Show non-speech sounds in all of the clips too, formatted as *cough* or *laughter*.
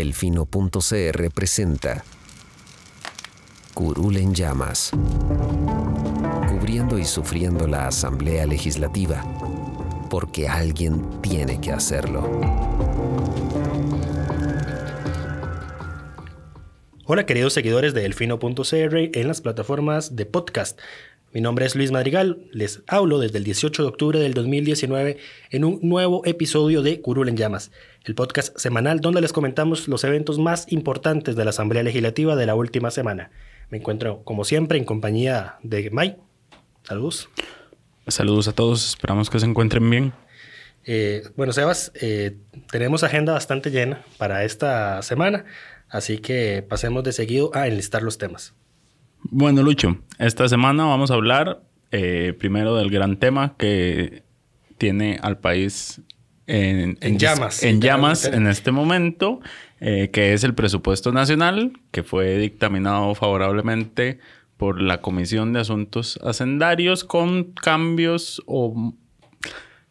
Delfino.cr presenta Curul en llamas, cubriendo y sufriendo la Asamblea Legislativa, porque alguien tiene que hacerlo. Hola queridos seguidores de Delfino.cr en las plataformas de podcast. Mi nombre es Luis Madrigal, les hablo desde el 18 de octubre del 2019 en un nuevo episodio de Curul en Llamas, el podcast semanal donde les comentamos los eventos más importantes de la Asamblea Legislativa de la última semana. Me encuentro, como siempre, en compañía de May. Saludos. Saludos a todos, esperamos que se encuentren bien. Eh, bueno, Sebas, eh, tenemos agenda bastante llena para esta semana, así que pasemos de seguido a enlistar los temas. Bueno, Lucho, esta semana vamos a hablar eh, primero del gran tema que tiene al país en, llamas. En llamas en este momento, eh, que es el presupuesto nacional, que fue dictaminado favorablemente por la Comisión de Asuntos Hacendarios con cambios o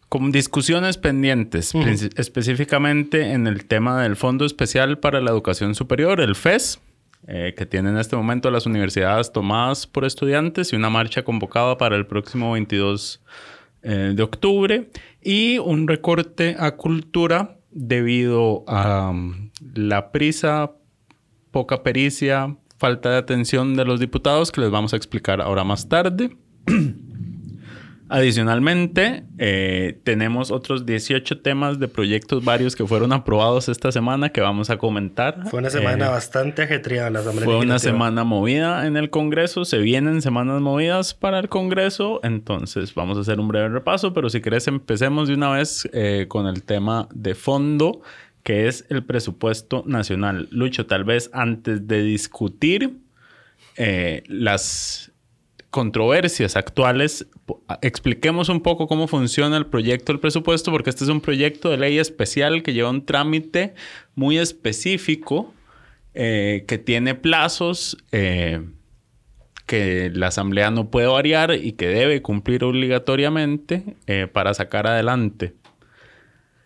con discusiones pendientes, específicamente en el tema del Fondo Especial para la Educación Superior, el FES, eh, que tiene en este momento las universidades tomadas por estudiantes y una marcha convocada para el próximo 22 eh, de octubre y un recorte a cultura debido a um, la prisa, poca pericia, falta de atención de los diputados que les vamos a explicar ahora más tarde. *clears throat* Adicionalmente, eh, tenemos otros 18 temas de proyectos varios que fueron aprobados esta semana que vamos a comentar. Fue una semana eh, bastante ajetreada en la Asamblea Fue una semana movida en el Congreso. Se vienen semanas movidas para el Congreso. Entonces, vamos a hacer un breve repaso. Pero si querés, empecemos de una vez eh, con el tema de fondo, que es el presupuesto nacional. Lucho, tal vez antes de discutir las controversias actuales, expliquemos un poco cómo funciona el proyecto del presupuesto, porque este es un proyecto de ley especial que lleva un trámite muy específico, eh, que tiene plazos eh, que la Asamblea no puede variar y que debe cumplir obligatoriamente eh, para sacar adelante.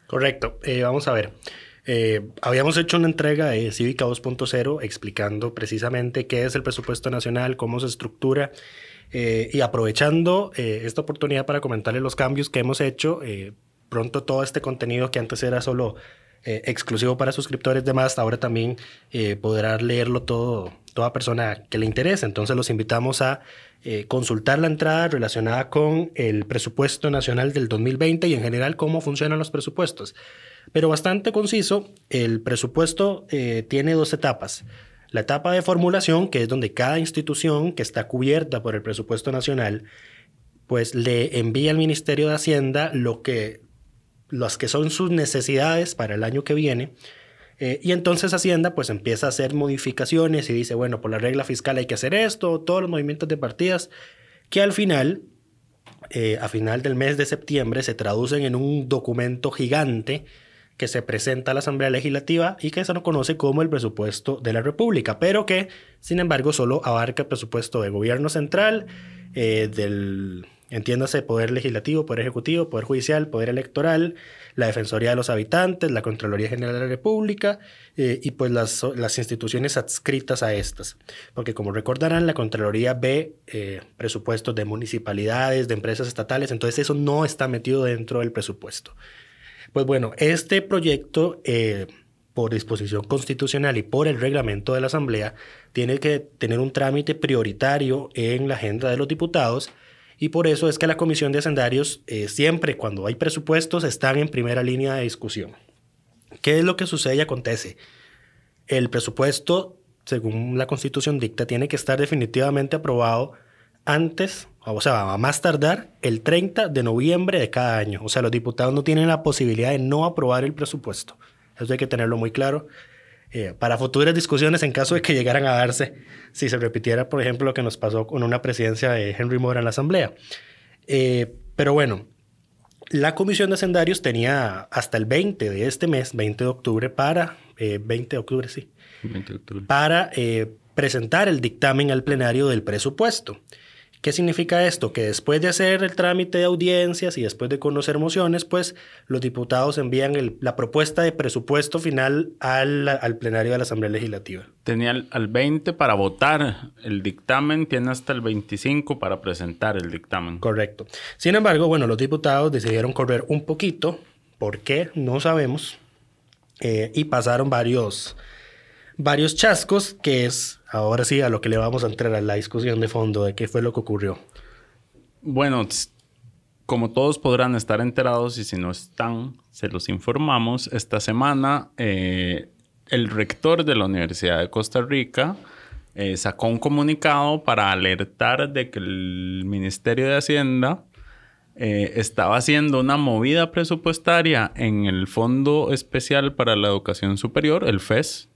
Correcto. vamos a ver. habíamos hecho una entrega de Cívica 2.0 explicando precisamente qué es el presupuesto nacional, cómo se estructura eh, y aprovechando eh, esta oportunidad para comentarles los cambios que hemos hecho, eh, pronto todo este contenido que antes era solo exclusivo para suscriptores de más, ahora también podrá leerlo todo, toda persona que le interese. Entonces los invitamos a consultar la entrada relacionada con el presupuesto nacional del 2020 y en general cómo funcionan los presupuestos. Pero bastante conciso, el presupuesto tiene dos etapas. La etapa de formulación, que es donde cada institución que está cubierta por el presupuesto nacional, pues le envía al Ministerio de Hacienda lo que, las que son sus necesidades para el año que viene. Eh, y entonces Hacienda pues empieza a hacer modificaciones y dice, bueno, por la regla fiscal hay que hacer esto, todos los movimientos de partidas, que al final, eh, a final del mes de septiembre, se traducen en un documento gigante que se presenta a la Asamblea Legislativa y que se lo conoce como el presupuesto de la República, pero que, sin embargo, solo abarca el presupuesto del gobierno central, eh, del, entiéndase, poder legislativo, poder ejecutivo, poder judicial, poder electoral, la Defensoría de los Habitantes, la Contraloría General de la República eh, y pues las, las, instituciones adscritas a estas. Porque como recordarán, la Contraloría ve eh, presupuestos de municipalidades, de empresas estatales, entonces eso no está metido dentro del presupuesto. Pues bueno, este proyecto, eh, por disposición constitucional y por el reglamento de la Asamblea, tiene que tener un trámite prioritario en la agenda de los diputados y por eso es que la Comisión de Hacendarios eh, siempre cuando hay presupuestos están en primera línea de discusión. ¿Qué es lo que sucede y acontece? El presupuesto, según la Constitución dicta, tiene que estar definitivamente aprobado antes o sea, a más tardar el 30 de noviembre de cada año. O sea, los diputados no tienen la posibilidad de no aprobar el presupuesto. Eso hay que tenerlo muy claro. Eh, para futuras discusiones, en caso de que llegaran a darse, si se repitiera, por ejemplo, lo que nos pasó con una presidencia de Henry Mora en la Asamblea. Eh, pero bueno, la Comisión de Hacendarios tenía hasta el 20 de este mes, 20 de octubre, para, 20 eh, de octubre, sí, 20 de octubre. para presentar el dictamen al plenario del presupuesto. ¿Qué significa esto? Que después de hacer el trámite de audiencias y después de conocer mociones, pues los diputados envían la propuesta de presupuesto final al, plenario de la Asamblea Legislativa. Tenía al 20 para votar el dictamen, tiene hasta el 25 para presentar el dictamen. Correcto. Sin embargo, bueno, los diputados decidieron correr un poquito, ¿por qué? No sabemos, eh, y pasaron varios varios chascos, que es ahora sí a lo que le vamos a entrar a la discusión de fondo de qué fue lo que ocurrió. Bueno, como todos podrán estar enterados y si no están, se los informamos, esta semana eh, el rector de la Universidad de Costa Rica eh, sacó un comunicado para alertar de que el Ministerio de Hacienda eh, estaba haciendo una movida presupuestaria en el Fondo Especial para la Educación Superior, el FES,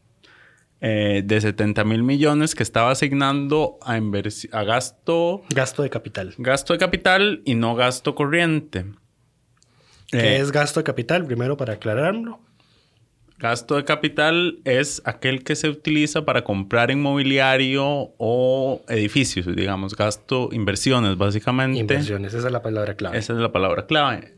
eh, de 70 mil millones que estaba asignando a, a gasto... Gasto de capital. Gasto de capital y no gasto corriente. ¿Qué eh, es gasto de capital? Primero para aclararlo. Gasto de capital es aquel que se utiliza para comprar inmobiliario o edificios, digamos, gasto, inversiones, básicamente. Inversiones, esa es la palabra clave. Esa es la palabra clave.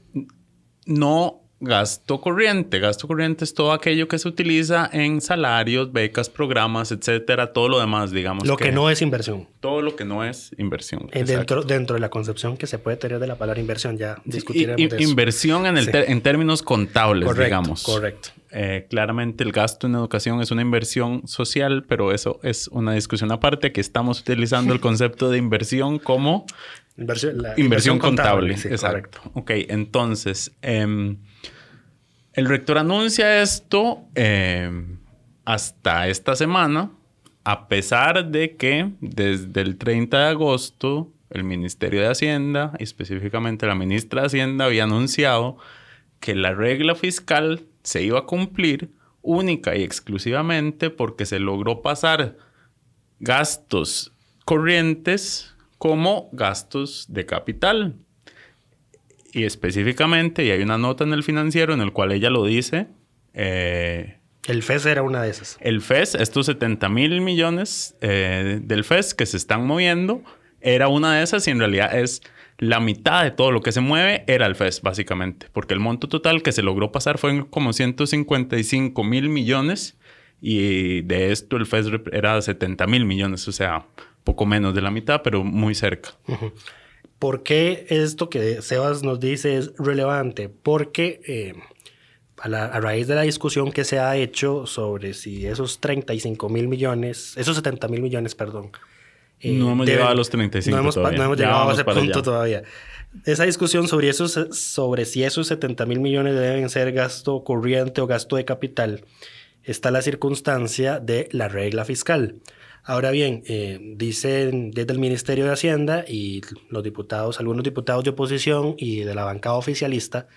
No gasto corriente. Gasto corriente es todo aquello que se utiliza en salarios, becas, programas, etcétera, todo lo demás, digamos. Lo que, no es inversión. Todo lo que no es inversión. Eh, dentro, dentro de la concepción que se puede tener de la palabra inversión, ya discutiremos. eso. Inversión en, el en términos contables, correcto, digamos. Correcto. Eh, claramente el gasto en educación es una inversión social, pero eso es una discusión aparte que estamos utilizando el *laughs* concepto de inversión como inversión, contable. Exacto. Ok, entonces, em, el rector anuncia esto em, hasta esta semana, a pesar de que desde el 30 de agosto el Ministerio de Hacienda, específicamente la ministra de Hacienda, había anunciado que la regla fiscal se iba a cumplir única y exclusivamente porque se logró pasar gastos corrientes como gastos de capital. Y específicamente, y hay una nota en el financiero en el cual ella lo dice. Eh, el FES era una de esas. El FES, estos 70 mil millones eh, del FES que se están moviendo, era una de esas y en realidad es la mitad de todo lo que se mueve era el FES, básicamente. Porque el monto total que se logró pasar fue como 155 mil millones y de esto el FES era 70 mil millones, o sea, poco menos de la mitad, pero muy cerca. ¿Por qué esto que Sebas nos dice es relevante? Porque eh, a, raíz de la discusión que se ha hecho sobre si esos 35 mil millones, esos 70 mil millones, perdón. Eh, no hemos llegado a los 35 no hemos, todavía. No hemos llegado a ese punto todavía. Esa discusión sobre, esos, sobre si esos 70 mil millones deben ser gasto corriente o gasto de capital, está la circunstancia de la regla fiscal. Ahora bien, eh, dicen desde el Ministerio de Hacienda y los diputados, algunos diputados de oposición y de la bancada oficialista,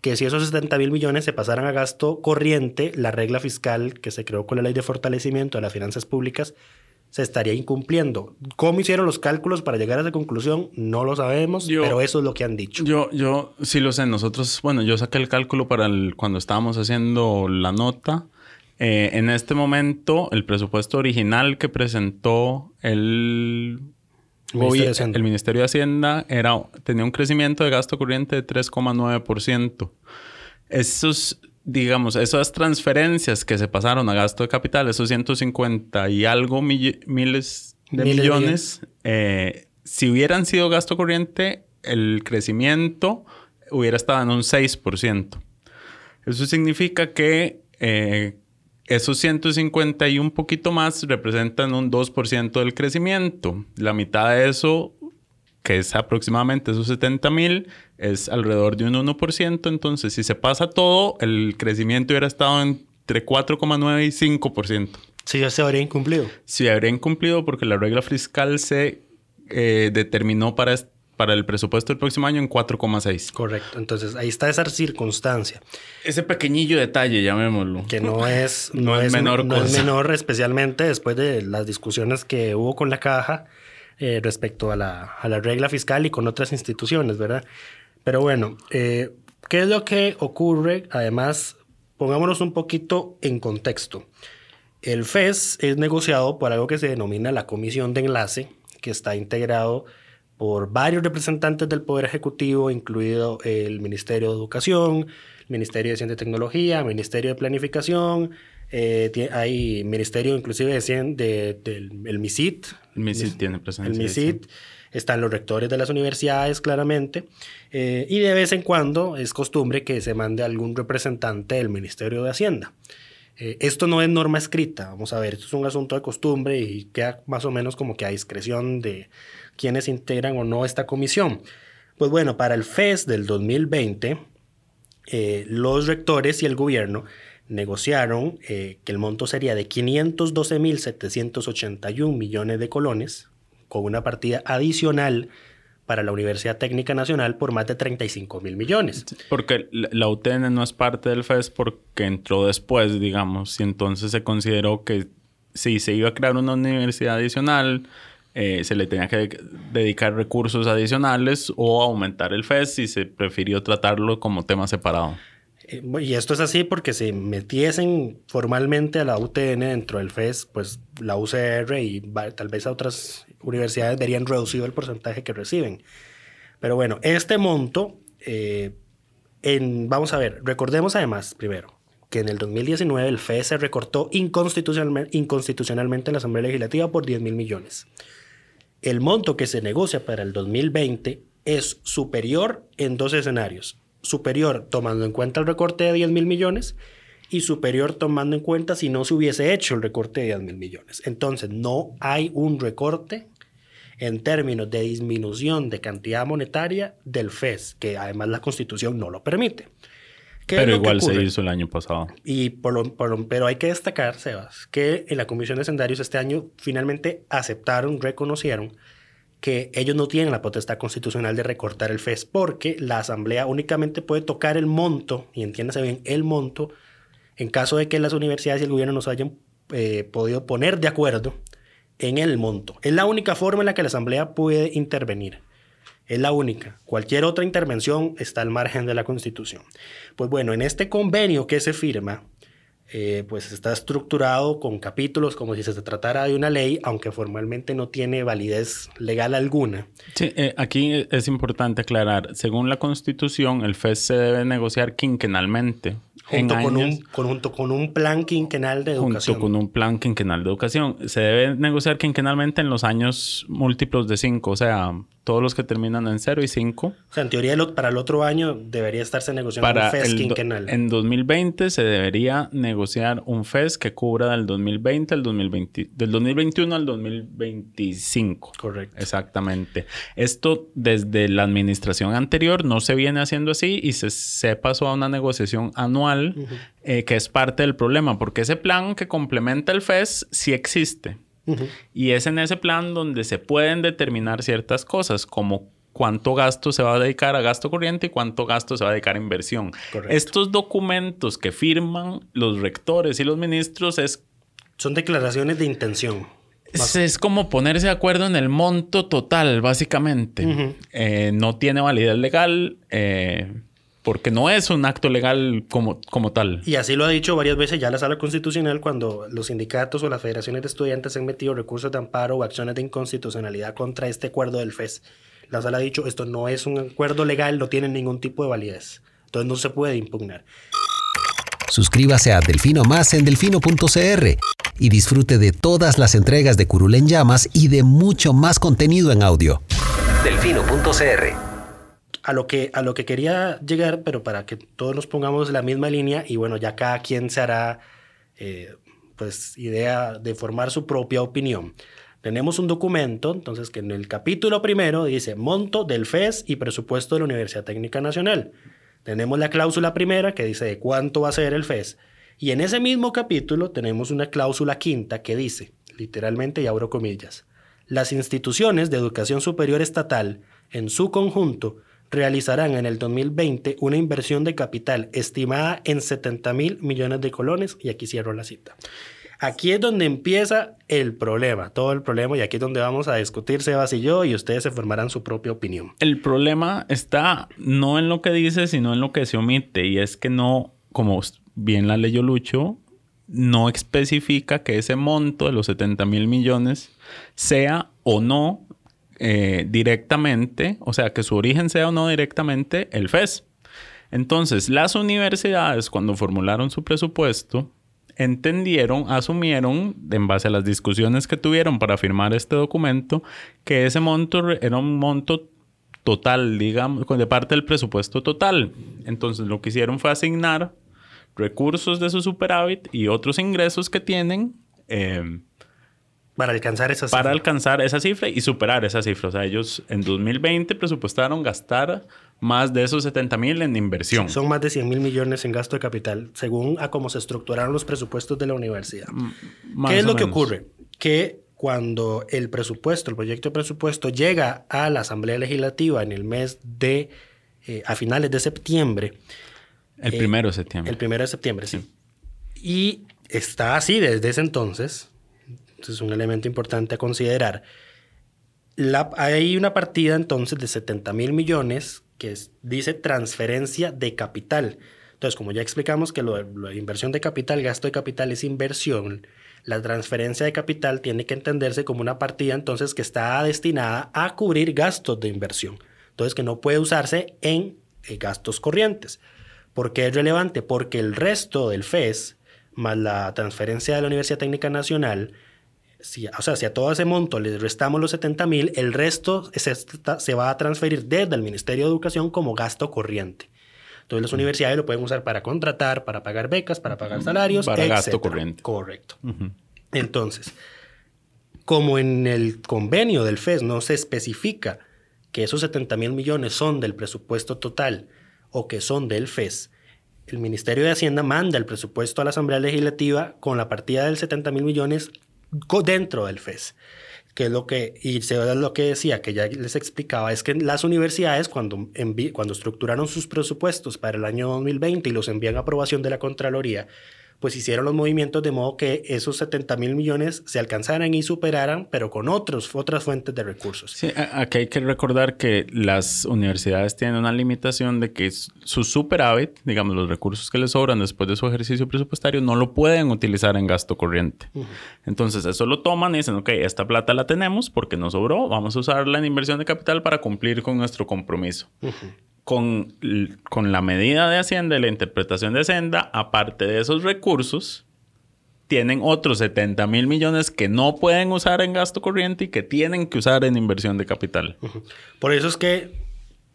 que si esos 70 mil millones se pasaran a gasto corriente, la regla fiscal que se creó con la ley de fortalecimiento de las finanzas públicas se estaría incumpliendo. ¿Cómo hicieron los cálculos para llegar a esa conclusión? No lo sabemos, pero eso es lo que han dicho. Yo, yo sí lo sé. Nosotros, bueno, yo saqué el cálculo para el, cuando estábamos haciendo la nota. Eh, en este momento, el presupuesto original que presentó el, Ministerio, el Ministerio de Hacienda era, tenía un crecimiento de gasto corriente de 3,9%. Esos, digamos, esas transferencias que se pasaron a gasto de capital, esos 150 y algo miles de millones, eh, si hubieran sido gasto corriente, el crecimiento hubiera estado en un 6%. Eso significa que eh, esos 150 y un poquito más representan un 2% del crecimiento. La mitad de eso, que es aproximadamente esos 70 mil, es alrededor de un 1%. Entonces, si se pasa todo, el crecimiento hubiera estado entre 4,9 y 5%. Sí, ya se habría incumplido. Sí, habría incumplido porque la regla fiscal se eh, determinó para, para el presupuesto del próximo año en 4,6. Correcto. Entonces, ahí está esa circunstancia. Ese pequeñillo detalle, llamémoslo. Que no es, no, es, menor no es menor, especialmente después de las discusiones que hubo con la caja eh, respecto a la, a la, regla fiscal y con otras instituciones, ¿verdad? Pero bueno, eh, ¿qué es lo que ocurre? Además, pongámonos un poquito en contexto. El FES es negociado por algo que se denomina la Comisión de Enlace, que está integrado por varios representantes del Poder Ejecutivo, incluido el Ministerio de Educación, el Ministerio de Ciencia y Tecnología, el Ministerio de Planificación, eh, hay Ministerio inclusive de, del MISIT. El MISIT tiene presencia. El MISIT. Están los rectores de las universidades, claramente. Eh, y de vez en cuando es costumbre que se mande algún representante del Ministerio de Hacienda. Eh, esto no es norma escrita, vamos a ver, esto es un asunto de costumbre y queda más o menos como que a discreción de quienes integran o no esta comisión. Pues bueno, para el FES del 2020, eh, los rectores y el gobierno negociaron eh, que el monto sería de 512.781 millones de colones, con una partida adicional para la Universidad Técnica Nacional por más de 35 mil millones. Porque la UTN no es parte del FES porque entró después, digamos, y entonces se consideró que si se iba a crear una universidad adicional, eh, se le tenía que dedicar recursos adicionales o aumentar el FES y se prefirió tratarlo como tema separado. Eh, y esto es así porque si metiesen formalmente a la UTN dentro del FES, pues la UCR y tal vez a otras universidades verían reducido el porcentaje que reciben. Pero bueno, este monto, eh, vamos a ver, recordemos además, primero, que en el 2019 el FES se recortó inconstitucionalmente, inconstitucionalmente en la Asamblea Legislativa por 10 mil millones. El monto que se negocia para el 2020 es superior en dos escenarios superior tomando en cuenta el recorte de 10 mil millones y superior tomando en cuenta si no se hubiese hecho el recorte de 10 mil millones. Entonces, no hay un recorte en términos de disminución de cantidad monetaria del FES, que además la Constitución no lo permite. Pero igual se hizo el año pasado. Y por pero hay que destacar, Sebas, que en la Comisión de Sendarios este año finalmente aceptaron, reconocieron que ellos no tienen la potestad constitucional de recortar el FES porque la Asamblea únicamente puede tocar el monto, y entiéndase bien, el monto, en caso de que las universidades y el gobierno no se hayan eh, podido poner de acuerdo en el monto. Es la única forma en la que la Asamblea puede intervenir. Es la única. Cualquier otra intervención está al margen de la Constitución. Pues bueno, en este convenio que se firma, eh, pues está estructurado con capítulos como si se tratara de una ley, aunque formalmente no tiene validez legal alguna. Sí, eh, aquí es importante aclarar, según la Constitución, el FES se debe negociar quinquenalmente. Junto con, un, junto con un plan quinquenal de educación. Junto con un plan quinquenal de educación. Se debe negociar quinquenalmente en los años múltiplos de cinco, o sea, todos los que terminan en 0 y 5. O sea, en teoría para el otro año debería estarse negociando un FES quinquenal. En 2020 se debería negociar un FES que cubra del 2020 al 2020, del 2021 al 2025. Correcto. Exactamente. Esto desde la administración anterior no se viene haciendo así y se, se pasó a una negociación anual eh, que es parte del problema, porque ese plan que complementa el FES sí existe. Y es en ese plan donde se pueden determinar ciertas cosas, como cuánto gasto se va a dedicar a gasto corriente y cuánto gasto se va a dedicar a inversión. Estos documentos que firman los rectores y los ministros es... Son declaraciones de intención. Es, como ponerse de acuerdo en el monto total, básicamente. Eh, no tiene validez legal. Eh, porque no es un acto legal como, como tal. Y así lo ha dicho varias veces ya la Sala Constitucional cuando los sindicatos o las federaciones de estudiantes han metido recursos de amparo o acciones de inconstitucionalidad contra este acuerdo del FES. La Sala ha dicho, esto no es un acuerdo legal, no tiene ningún tipo de validez. Entonces no se puede impugnar. Suscríbase a Delfino Más en delfino.cr y disfrute de todas las entregas de Curul en Llamas y de mucho más contenido en audio. Delfino.cr a lo que, a lo que quería llegar, pero para que todos nos pongamos la misma línea y bueno, ya cada quien se hará eh, pues idea de formar su propia opinión. Tenemos un documento, entonces, que en el capítulo primero dice monto del FES y presupuesto de la Universidad Técnica Nacional. Tenemos la cláusula primera que dice de cuánto va a ser el FES. Y en ese mismo capítulo tenemos una cláusula quinta que dice, literalmente y abro comillas, las instituciones de educación superior estatal en su conjunto realizarán en el 2020 una inversión de capital estimada en 70 mil millones de colones y aquí cierro la cita. Aquí es donde empieza el problema, todo el problema, y aquí es donde vamos a discutir Sebas y yo, y ustedes se formarán su propia opinión. El problema está no en lo que dice, sino en lo que se omite, y es que no, como bien la leyó Lucho, no especifica que ese monto de los 70 mil millones sea o no eh, directamente, o sea, que su origen sea o no directamente el FES. Entonces, las universidades, cuando formularon su presupuesto, entendieron, asumieron, en base a las discusiones que tuvieron para firmar este documento, que ese monto era un monto total, digamos, de parte del presupuesto total. Entonces lo que hicieron fue asignar recursos de su superávit y otros ingresos que tienen. Eh, para alcanzar esa cifra. Para alcanzar esa cifra y superar esa cifra. O sea, ellos en 2020 presupuestaron gastar más de esos 70 mil en inversión. son más de 100 mil millones en gasto de capital, según a cómo se estructuraron los presupuestos de la universidad. ¿Qué es lo que ocurre? Que cuando el presupuesto, el proyecto de presupuesto llega a la Asamblea Legislativa en el mes de, eh, a finales de septiembre. El eh, primero de septiembre. El primero de septiembre, sí. Y está así desde ese entonces. Es un elemento importante a considerar. La, hay una partida entonces de 70 mil millones que dice transferencia de capital. Entonces, como ya explicamos que lo de, inversión de capital, gasto de capital es inversión, la transferencia de capital tiene que entenderse como una partida entonces que está destinada a cubrir gastos de inversión. Entonces, que no puede usarse en eh, gastos corrientes. ¿Por qué es relevante? Porque el resto del FES, más la transferencia de la Universidad Técnica Nacional, o sea, si a todo ese monto le restamos los 70 mil, el resto se, va a transferir desde el Ministerio de Educación como gasto corriente. Entonces las universidades lo pueden usar para contratar, para pagar becas, para pagar salarios. Para gasto corriente. Correcto. Entonces, como en el convenio del FES no se especifica que esos 70 mil millones son del presupuesto total o que son del FES, el Ministerio de Hacienda manda el presupuesto a la Asamblea Legislativa con la partida del 70 mil millones dentro del FES. Que es lo que, y se lo que decía, que ya les explicaba, es que las universidades cuando, cuando estructuraron sus presupuestos para el año 2020 y los envían a aprobación de la Contraloría, pues hicieron los movimientos de modo que esos 70 mil millones se alcanzaran y superaran, pero con otros, otras fuentes de recursos. Sí, aquí hay que recordar que las universidades tienen una limitación de que su superávit, digamos, los recursos que les sobran después de su ejercicio presupuestario, no lo pueden utilizar en gasto corriente. Entonces, eso lo toman y dicen, ok, esta plata la tenemos porque nos sobró, vamos a usarla en inversión de capital para cumplir con nuestro compromiso con, con la medida de Hacienda y la interpretación de Hacienda, aparte de esos recursos, tienen otros 70 mil millones que no pueden usar en gasto corriente y que tienen que usar en inversión de capital. Por eso es que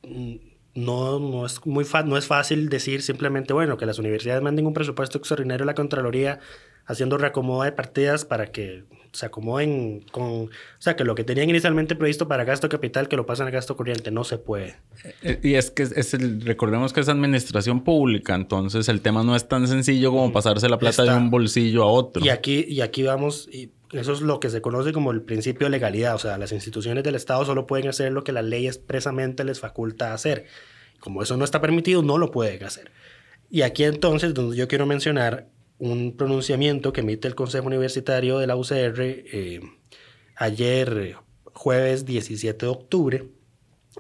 mm, no, no, es muy no es fácil decir simplemente, bueno, que las universidades manden un presupuesto extraordinario a la Contraloría haciendo reacomodo de partidas para que se acomoden con, o sea, que lo que tenían inicialmente previsto para gasto capital, que lo pasan a gasto corriente, no se puede. Eh, y es que es el, recordemos que es administración pública, entonces el tema no es tan sencillo como mm, pasarse la plata de un bolsillo a otro. Y aquí, y aquí vamos, y eso es lo que se conoce como el principio de legalidad, o sea, las instituciones del Estado solo pueden hacer lo que la ley expresamente les faculta hacer. Como eso no está permitido, no lo pueden hacer. Y aquí entonces, donde yo quiero mencionar un pronunciamiento que emite el Consejo Universitario de la UCR eh, ayer, jueves 17 de octubre,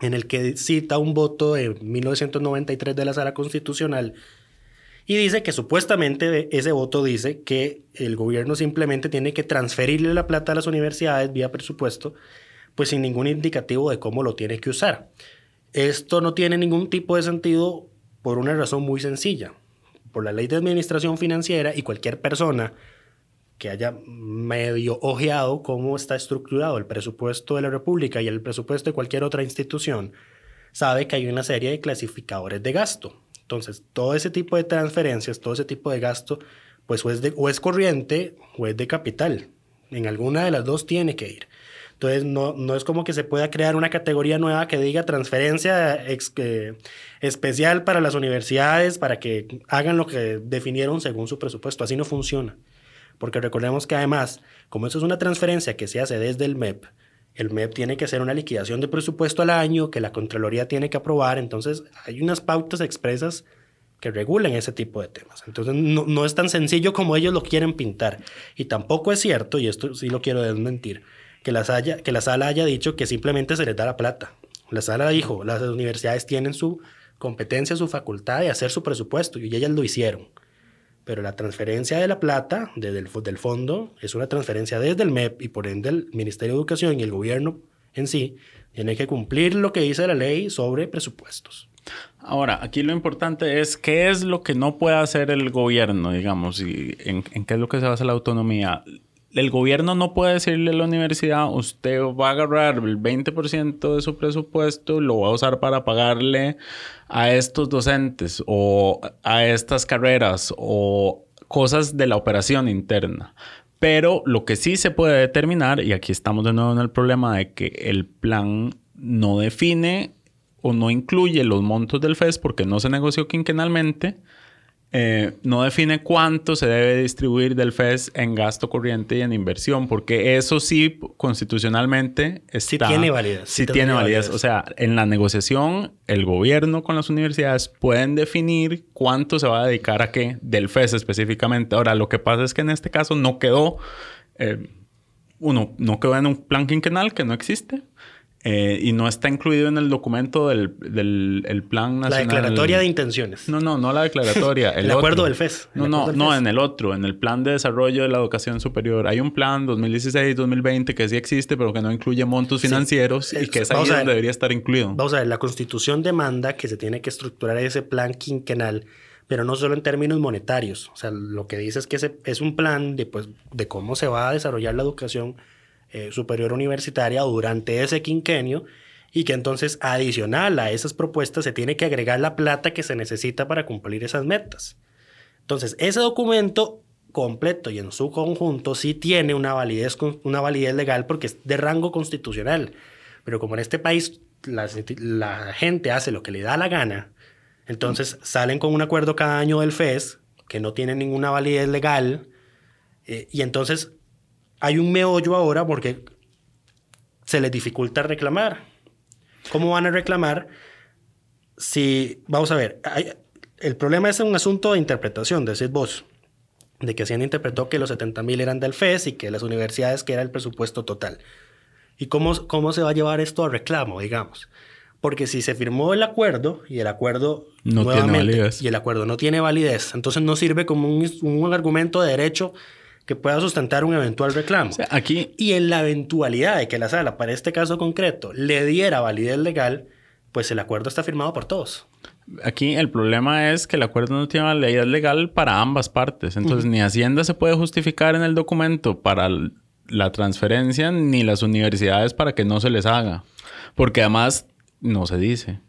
en el que cita un voto de 1993 de la Sala Constitucional y dice que supuestamente ese voto dice que el gobierno simplemente tiene que transferirle la plata a las universidades vía presupuesto, pues sin ningún indicativo de cómo lo tiene que usar. Esto no tiene ningún tipo de sentido por una razón muy sencilla por la ley de administración financiera y cualquier persona que haya medio ojeado cómo está estructurado el presupuesto de la República y el presupuesto de cualquier otra institución, sabe que hay una serie de clasificadores de gasto. Entonces, todo ese tipo de transferencias, todo ese tipo de gasto, pues o es, de, o es corriente o es de capital. En alguna de las dos tiene que ir. Entonces, no, no es como que se pueda crear una categoría nueva que diga transferencia especial para las universidades para que hagan lo que definieron según su presupuesto. Así no funciona. Porque recordemos que además, como eso es una transferencia que se hace desde el MEP, el MEP tiene que hacer una liquidación de presupuesto al año, que la Contraloría tiene que aprobar. Entonces, hay unas pautas expresas que regulen ese tipo de temas. Entonces, no, no es tan sencillo como ellos lo quieren pintar. Y tampoco es cierto, y esto sí lo quiero desmentir, que la, haya, que la sala haya dicho que simplemente se les da la plata. La sala dijo, las universidades tienen su competencia, su facultad de hacer su presupuesto, y ellas lo hicieron. Pero la transferencia de la plata desde el, del fondo es una transferencia desde el MEP y por ende el Ministerio de Educación y el gobierno en sí tiene que cumplir lo que dice la ley sobre presupuestos. Ahora, aquí lo importante es qué es lo que no puede hacer el gobierno, digamos, y en, en qué es lo que se basa la autonomía el gobierno no puede decirle a la universidad, usted va a agarrar el 20% de su presupuesto, lo va a usar para pagarle a estos docentes o a estas carreras o cosas de la operación interna. Pero lo que sí se puede determinar, y aquí estamos de nuevo en el problema de que el plan no define o no incluye los montos del FES porque no se negoció quinquenalmente, eh, no define cuánto se debe distribuir del FES en gasto corriente y en inversión, porque eso sí constitucionalmente está, sí tiene validez. Sí, tiene validez. O sea, en la negociación, el gobierno con las universidades pueden definir cuánto se va a dedicar a qué del FES específicamente. Ahora, lo que pasa es que en este caso no quedó, eh, uno, no quedó en un plan quinquenal que no existe. Eh, y no está incluido en el documento del, del el plan nacional. La declaratoria de intenciones. No, no, no la declaratoria. *laughs* El, acuerdo del FES. No, no, no, en el otro, en el plan de desarrollo de la educación superior. Hay un plan 2016-2020 que sí existe, pero que no incluye montos financieros y que es ahí donde debería estar incluido. Vamos a ver, la constitución demanda que se tiene que estructurar ese plan quinquenal pero no solo en términos monetarios. O sea, lo que dice es que ese es un plan de, pues, de cómo se va a desarrollar la educación eh, superior universitaria durante ese quinquenio y que entonces adicional a esas propuestas se tiene que agregar la plata que se necesita para cumplir esas metas. Entonces, ese documento completo y en su conjunto sí tiene una validez, una validez legal porque es de rango constitucional. Pero como en este país la, gente hace lo que le da la gana, entonces salen con un acuerdo cada año del FES que no tiene ninguna validez legal eh, y entonces hay un meollo ahora porque se les dificulta reclamar. ¿Cómo van a reclamar si, vamos a ver, el problema es un asunto de interpretación, decís vos, de que Hacienda interpretó que los 70 mil eran del FES y que las universidades que era el presupuesto total. ¿Y cómo, cómo se va a llevar esto a reclamo, digamos? Porque si se firmó el acuerdo y el acuerdo no tiene validez. y el acuerdo no tiene validez, entonces no sirve como un, un argumento de derecho que pueda sustentar un eventual reclamo. aquí... Y en la eventualidad de que la sala, para este caso concreto, le diera validez legal, pues el acuerdo está firmado por todos. Aquí el problema es que el acuerdo no tiene validez legal para ambas partes. Entonces, ni Hacienda se puede justificar en el documento para la transferencia, ni las universidades para que no se les haga. Porque además no se dice.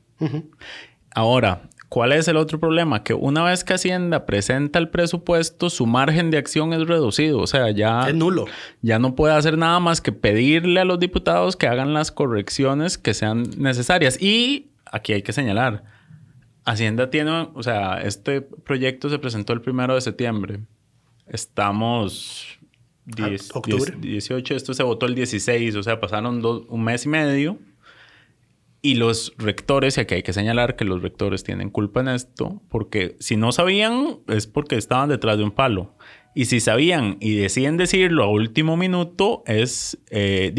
Ahora, ¿Cuál es el otro problema? Que una vez que Hacienda presenta el presupuesto, su margen de acción es reducido. O sea, ya... Es nulo. Ya no puede hacer nada más que pedirle a los diputados que hagan las correcciones que sean necesarias. Y aquí hay que señalar, Hacienda tiene, o sea, este proyecto se presentó el primero de septiembre. Estamos... 10, octubre. 18, esto se votó el 16, o sea, pasaron un mes y medio y los rectores, y aquí hay que señalar que los rectores tienen culpa en esto, porque si no sabían es porque estaban detrás de un palo. Y si sabían y deciden decirlo a último minuto, es, eh,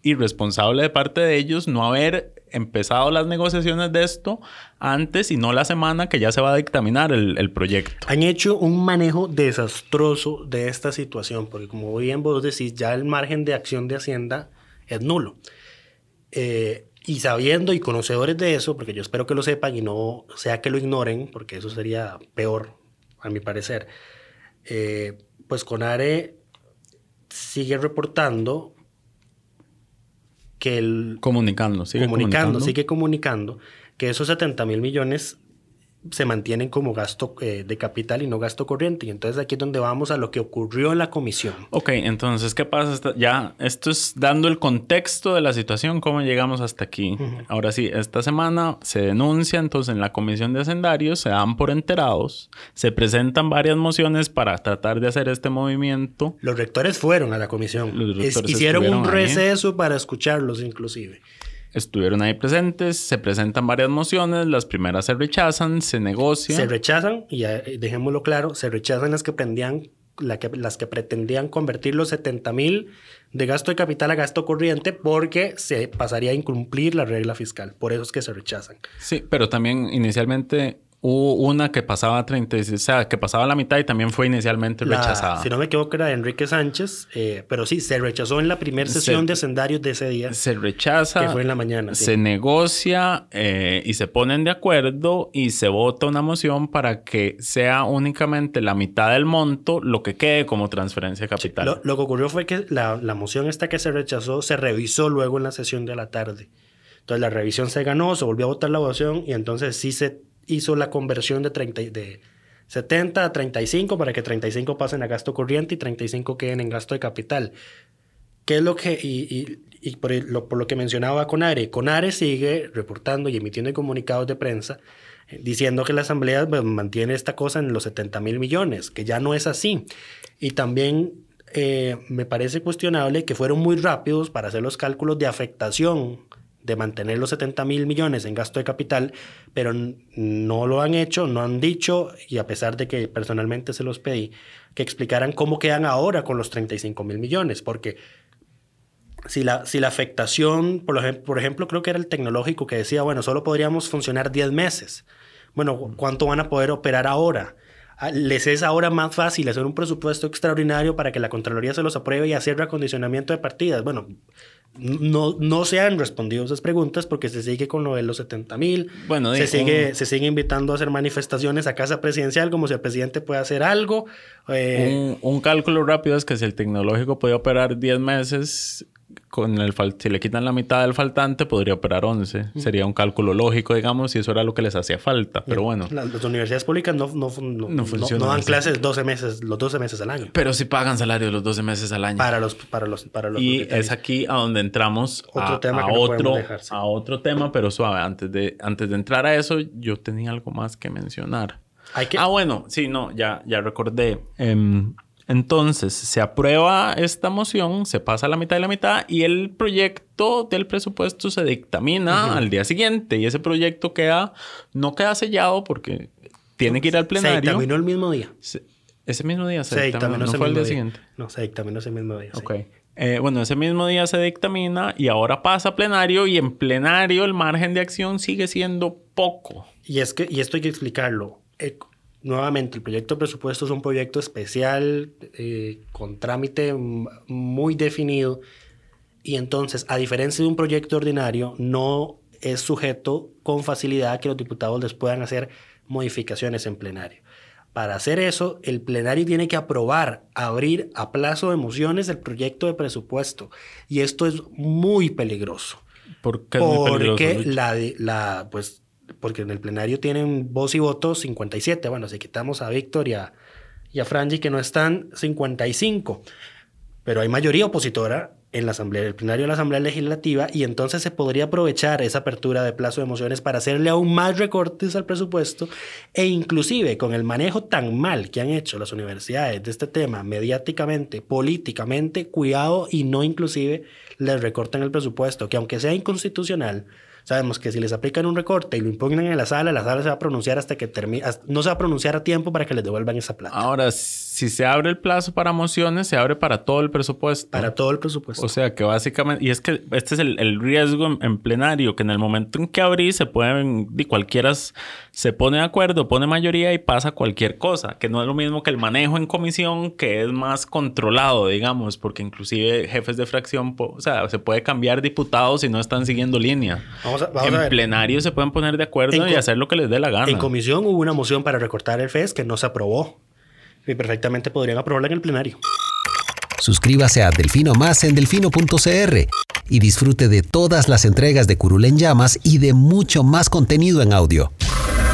irresponsable de parte de ellos no haber empezado las negociaciones de esto antes y no la semana que ya se va a dictaminar el, el, proyecto. Han hecho un manejo desastroso de esta situación, porque como bien vos decís, ya el margen de acción de Hacienda es nulo. Eh, y sabiendo y conocedores de eso, porque yo espero que lo sepan y no sea que lo ignoren, porque eso sería peor, a mi parecer, eh, pues Conare sigue reportando que el... Comunicando, sigue comunicando, comunicando. sigue comunicando que esos 70 mil millones se mantienen como gasto eh, de capital y no gasto corriente. Y entonces aquí es donde vamos a lo que ocurrió en la comisión. Ok, entonces, ¿qué pasa? Ya, esto es dando el contexto de la situación, cómo llegamos hasta aquí. Ahora sí, esta semana se denuncia, entonces en la comisión de hacendarios se dan por enterados, se presentan varias mociones para tratar de hacer este movimiento. Los rectores fueron a la comisión. Los Es- rectores hicieron un ahí. receso para escucharlos inclusive. Estuvieron ahí presentes, se presentan varias mociones, las primeras se rechazan, se negocia. Se rechazan, y ya, eh, dejémoslo claro, se rechazan las que prendían, la que, las que pretendían convertir los 70 mil de gasto de capital a gasto corriente porque se pasaría a incumplir la regla fiscal. Por eso es que se rechazan. Sí, pero también inicialmente hubo una que pasaba 36, o sea, que pasaba la mitad y también fue inicialmente La- rechazada. si no me equivoco, era de Enrique Sánchez, eh, pero sí, se rechazó en la primera Se- sesión de hacendarios de ese día. Se rechaza. Que fue en la mañana, sí. Se negocia eh, y se ponen de acuerdo y se vota una moción para que sea únicamente la mitad del monto lo que quede como transferencia de capital. Lo, lo que ocurrió fue que la, la moción esta que se rechazó se revisó luego en la sesión de la tarde. Entonces la revisión se ganó, se volvió a votar la votación y entonces sí se hizo la conversión de, 30, y- de 70 a 35 para que 35 pasen a gasto corriente y 35 queden en gasto de capital. ¿Qué es lo que, y, por, lo, por lo que mencionaba Conare, Conare sigue reportando y emitiendo comunicados de prensa eh, diciendo que la Asamblea pues, mantiene esta cosa en los 70 mil millones, que ya no es así. Y también eh, me parece cuestionable que fueron muy rápidos para hacer los cálculos de afectación de mantener los 70 mil millones en gasto de capital, pero no lo han hecho, no han dicho, y a pesar de que personalmente se los pedí, que explicaran cómo quedan ahora con los 35 mil millones, porque si la, si la afectación, por ejemplo, creo que era el tecnológico que decía, bueno, solo podríamos funcionar 10 meses. Bueno, ¿cuánto van a poder operar ahora? Ah, Les es ahora más fácil hacer un presupuesto extraordinario para que la Contraloría se los apruebe y hacer reacondicionamiento de partidas. Bueno, no, no se han respondido esas preguntas porque se sigue con lo de los 70 mil. Bueno, se, sigue, un- se sigue invitando a hacer manifestaciones a casa presidencial como si el presidente puede hacer algo. Eh, un, un cálculo rápido es que si el tecnológico podía operar 10 meses, con el si le quitan la mitad del faltante, podría operar 11. Sería un cálculo lógico, digamos, y eso era lo que les hacía falta. Pero bueno. la- las universidades públicas no, no, no, no- funcionan no dan así. clases 12 meses, los 12 meses al año. Pero sí pagan salario los 12 meses al año. Para los, para los, para los Y es aquí a donde entramos Otro a, tema a otro, dejar, sí. a otro tema, pero suave. Antes de, antes de entrar a eso, yo tenía algo más que mencionar. Hay que- Ah, bueno, sí, no, ya, ya recordé. Em, entonces, se aprueba esta moción, se pasa a la mitad de la mitad y el proyecto del presupuesto se dictamina al día siguiente. Y ese proyecto queda, no queda sellado porque tiene que ir al Se plenario. dictaminó el mismo día. Se- ese mismo día se, Se dictaminó, dictaminó no fue mismo día día. siguiente. No, se dictaminó ese mismo día. sí. Ok. Eh, bueno, ese mismo día se dictamina y ahora pasa a plenario y en plenario el margen de acción sigue siendo poco. Y es que, y esto hay que explicarlo. Eh, nuevamente, el proyecto de presupuesto es un proyecto especial, eh, con trámite muy definido. Y entonces, a diferencia de un proyecto ordinario, no es sujeto con facilidad a que los diputados les puedan hacer modificaciones en plenario. Para hacer eso, el plenario tiene que aprobar, abrir a plazo de mociones el proyecto de presupuesto. Y esto es muy peligroso. Porque es muy peligroso, Porque la, la, pues, porque en el plenario tienen voz y voto 57. Bueno, si quitamos a Víctor y a, que no están 55. Pero hay mayoría opositora en la asamblea, el plenario de la asamblea legislativa y entonces se podría aprovechar esa apertura de plazo de mociones para hacerle aún más recortes al presupuesto e inclusive con el manejo tan mal que han hecho las universidades de este tema mediáticamente, políticamente, cuidado y no inclusive les recortan el presupuesto, que aunque sea inconstitucional, sabemos que si les aplican un recorte y lo impugnan en la sala, la sala se va a pronunciar hasta que termine, no se va a pronunciar a tiempo para que les devuelvan esa plata. Ahora, si se abre el plazo para mociones, se abre para todo el presupuesto. Para todo el presupuesto. O sea que básicamente, y es que este es el, el riesgo en, en plenario, que en el momento en que abrís se pueden, y cualquiera se pone de acuerdo, pone mayoría y pasa cualquier cosa, que no es lo mismo que el manejo en comisión, que es más controlado, digamos, porque inclusive jefes de fracción, o sea, se puede cambiar diputados si no están siguiendo línea. Vamos a, vamos en a ver. plenario se pueden poner de acuerdo En y hacer lo que les dé la gana. En comisión hubo una moción para recortar el FES que no se aprobó. Y perfectamente podrían aprobarla en el plenario. Suscríbase a Delfino Más en delfino.cr y disfrute de todas las entregas de Curul en Llamas y de mucho más contenido en audio.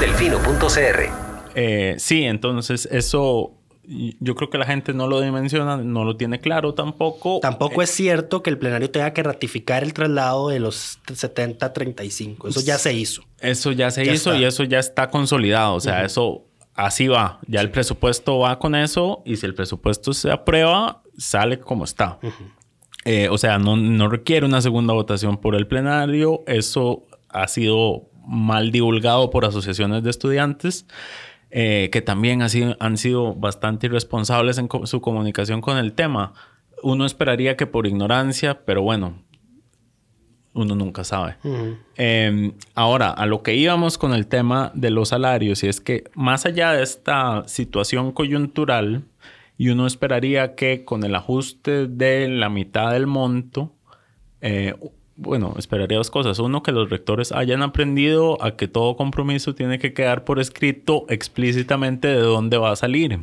Delfino.cr. Eh, sí, entonces eso yo creo que la gente no lo dimensiona, no lo tiene claro tampoco. Tampoco es cierto que el plenario tenga que ratificar el traslado de los 70-35. Eso ya se hizo. Eso ya se hizo y eso ya está consolidado. O sea, eso así va. Ya el presupuesto va con eso y si el presupuesto se aprueba, sale como está. Eh, o sea, no, no requiere una segunda votación por el plenario. Eso ha sido mal divulgado por asociaciones de estudiantes. Eh, que también han sido, han sido bastante irresponsables en su comunicación con el tema. Uno esperaría que por ignorancia, pero bueno, uno nunca sabe. Em, ahora, a lo que íbamos con el tema de los salarios, y es que más allá de esta situación coyuntural, y uno esperaría que con el ajuste de la mitad del monto, eh, bueno, esperaría dos cosas. Uno, que los rectores hayan aprendido a que todo compromiso tiene que quedar por escrito explícitamente de dónde va a salir.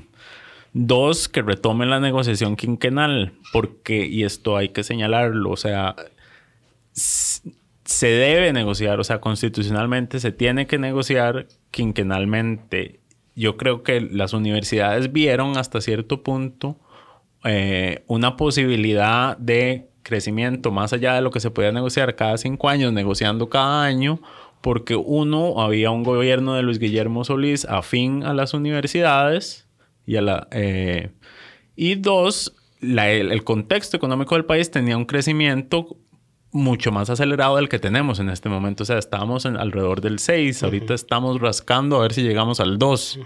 Dos, que retomen la negociación quinquenal, porque, y esto hay que señalarlo, o sea, se debe negociar, o sea, constitucionalmente se tiene que negociar quinquenalmente. Yo creo que las universidades vieron hasta cierto punto eh, una posibilidad de crecimiento más allá de lo que se podía negociar cada cinco años, negociando cada año, porque uno, había un gobierno de Luis Guillermo Solís afín a las universidades y a la... Eh, y dos, el, contexto económico del país tenía un crecimiento mucho más acelerado del que tenemos en este momento. O sea, estábamos en alrededor del 6, ahorita estamos rascando a ver si llegamos al 2.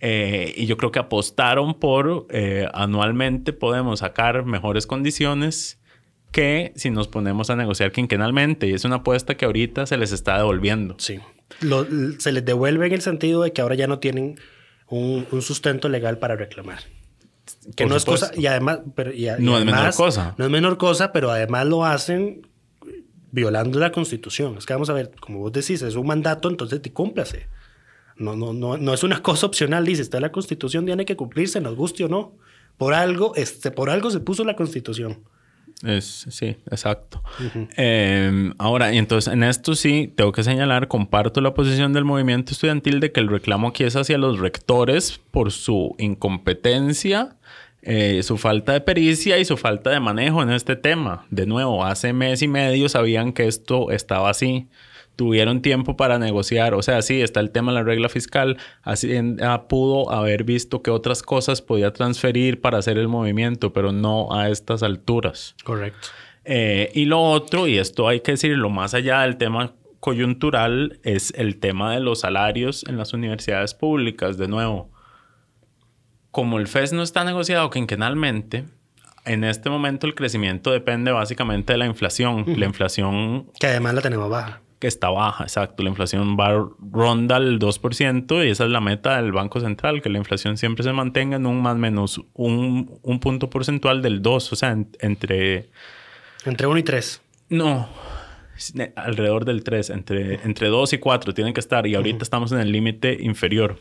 Eh, y yo creo que apostaron por eh, anualmente podemos sacar mejores condiciones que si nos ponemos a negociar quinquenalmente. Y es una apuesta que ahorita se les está devolviendo. Sí. se les devuelve en el sentido de que ahora ya no tienen un, sustento legal para reclamar. Que no es cosa. Y además. Pero, no es menor cosa. No es menor cosa, pero además lo hacen violando la constitución. Es que vamos a ver, como vos decís, es un mandato, entonces te cúmplase. No, no, no, no es una cosa opcional, dice, está la constitución, tiene que cumplirse, nos guste o no. Por algo, este, por algo se puso la constitución. Es, sí, exacto. Em, ahora, y entonces en esto sí, tengo que señalar, comparto la posición del movimiento estudiantil de que el reclamo aquí es hacia los rectores por su incompetencia, eh, su falta de pericia y su falta de manejo en este tema. De nuevo, hace mes y medio sabían que esto estaba así tuvieron tiempo para negociar. O sea, sí, está el tema de la regla fiscal. Así pudo haber visto que otras cosas podía transferir para hacer el movimiento, pero no a estas alturas. Correcto. Eh, y lo otro, y esto hay que decirlo más allá del tema coyuntural, es el tema de los salarios en las universidades públicas. De nuevo, como el FES no está negociado quinquenalmente, en este momento el crecimiento depende básicamente de la inflación. La inflación... Que además la tenemos baja que está baja, exacto. La inflación va ronda el 2% y esa es la meta del Banco Central, que la inflación siempre se mantenga en un más o menos un, un punto porcentual del 2, o sea, entre... Entre 1 y 3. No, alrededor del 3, entre, entre 2 y 4 tienen que estar y ahorita estamos en el límite inferior.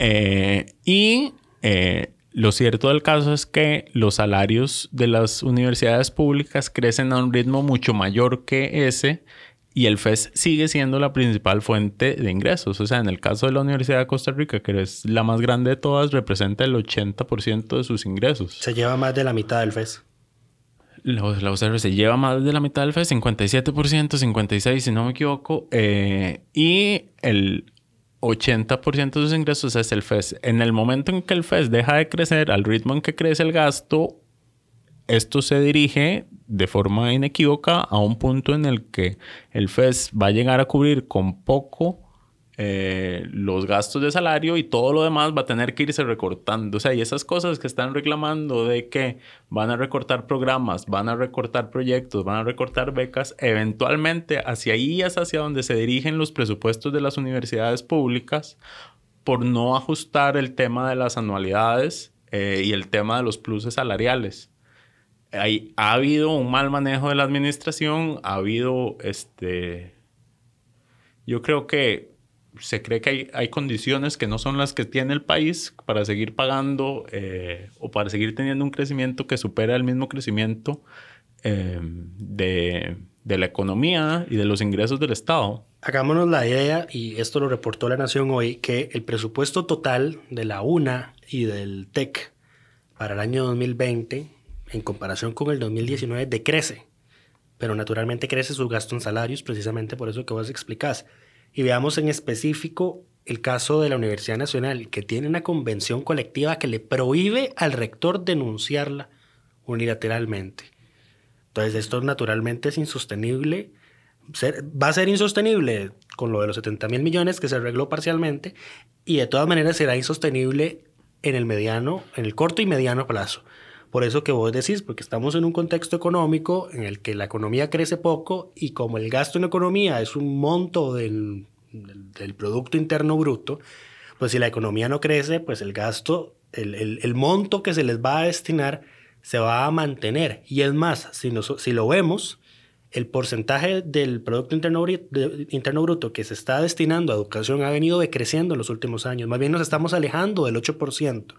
Eh, y eh, lo cierto del caso es que los salarios de las universidades públicas crecen a un ritmo mucho mayor que ese y el FES sigue siendo la principal fuente de ingresos. O sea, en el caso de la Universidad de Costa Rica, que es la más grande de todas, representa el 80% de sus ingresos. Se lleva más de la mitad del FES. La, UCR se lleva más de la mitad del FES, 57%, 56% si no me equivoco. Eh, y el 80% de sus ingresos es el FES. En el momento en que el FES deja de crecer al ritmo en que crece el gasto, esto se dirige de forma inequívoca a un punto en el que el FES va a llegar a cubrir con poco eh, los gastos de salario y todo lo demás va a tener que irse recortando. O sea, y esas cosas que están reclamando de que van a recortar programas, van a recortar proyectos, van a recortar becas, eventualmente hacia ahí es hacia donde se dirigen los presupuestos de las universidades públicas por no ajustar el tema de las anualidades eh, y el tema de los pluses salariales ha habido un mal manejo de la administración, ha habido, este, yo creo que se cree que hay, condiciones que no son las que tiene el país para seguir pagando eh, o para seguir teniendo un crecimiento que supera el mismo crecimiento eh, de, de la economía y de los ingresos del Estado. Hagámonos la idea, y esto lo reportó la Nación hoy, que el presupuesto total de la UNA y del TEC para el año 2020, en comparación con el 2019, decrece. Pero naturalmente crece su gasto en salarios, precisamente por eso que vos explicás. Y veamos en específico el caso de la Universidad Nacional, que tiene una convención colectiva que le prohíbe al rector denunciarla unilateralmente. Entonces, esto naturalmente es insostenible. va a ser insostenible con lo de los 70 mil millones que se arregló parcialmente y de todas maneras será insostenible en el mediano, en el corto y mediano plazo. Por eso que vos decís, porque estamos en un contexto económico en el que la economía crece poco y como el gasto en economía es un monto del, del, Producto Interno Bruto, pues si la economía no crece, pues el gasto, el, el, el, monto que se les va a destinar se va a mantener. Y es más, si, si lo vemos, el porcentaje del Producto Interno, Interno, Bruto que se está destinando a educación ha venido decreciendo en los últimos años. Más bien nos estamos alejando del 8%.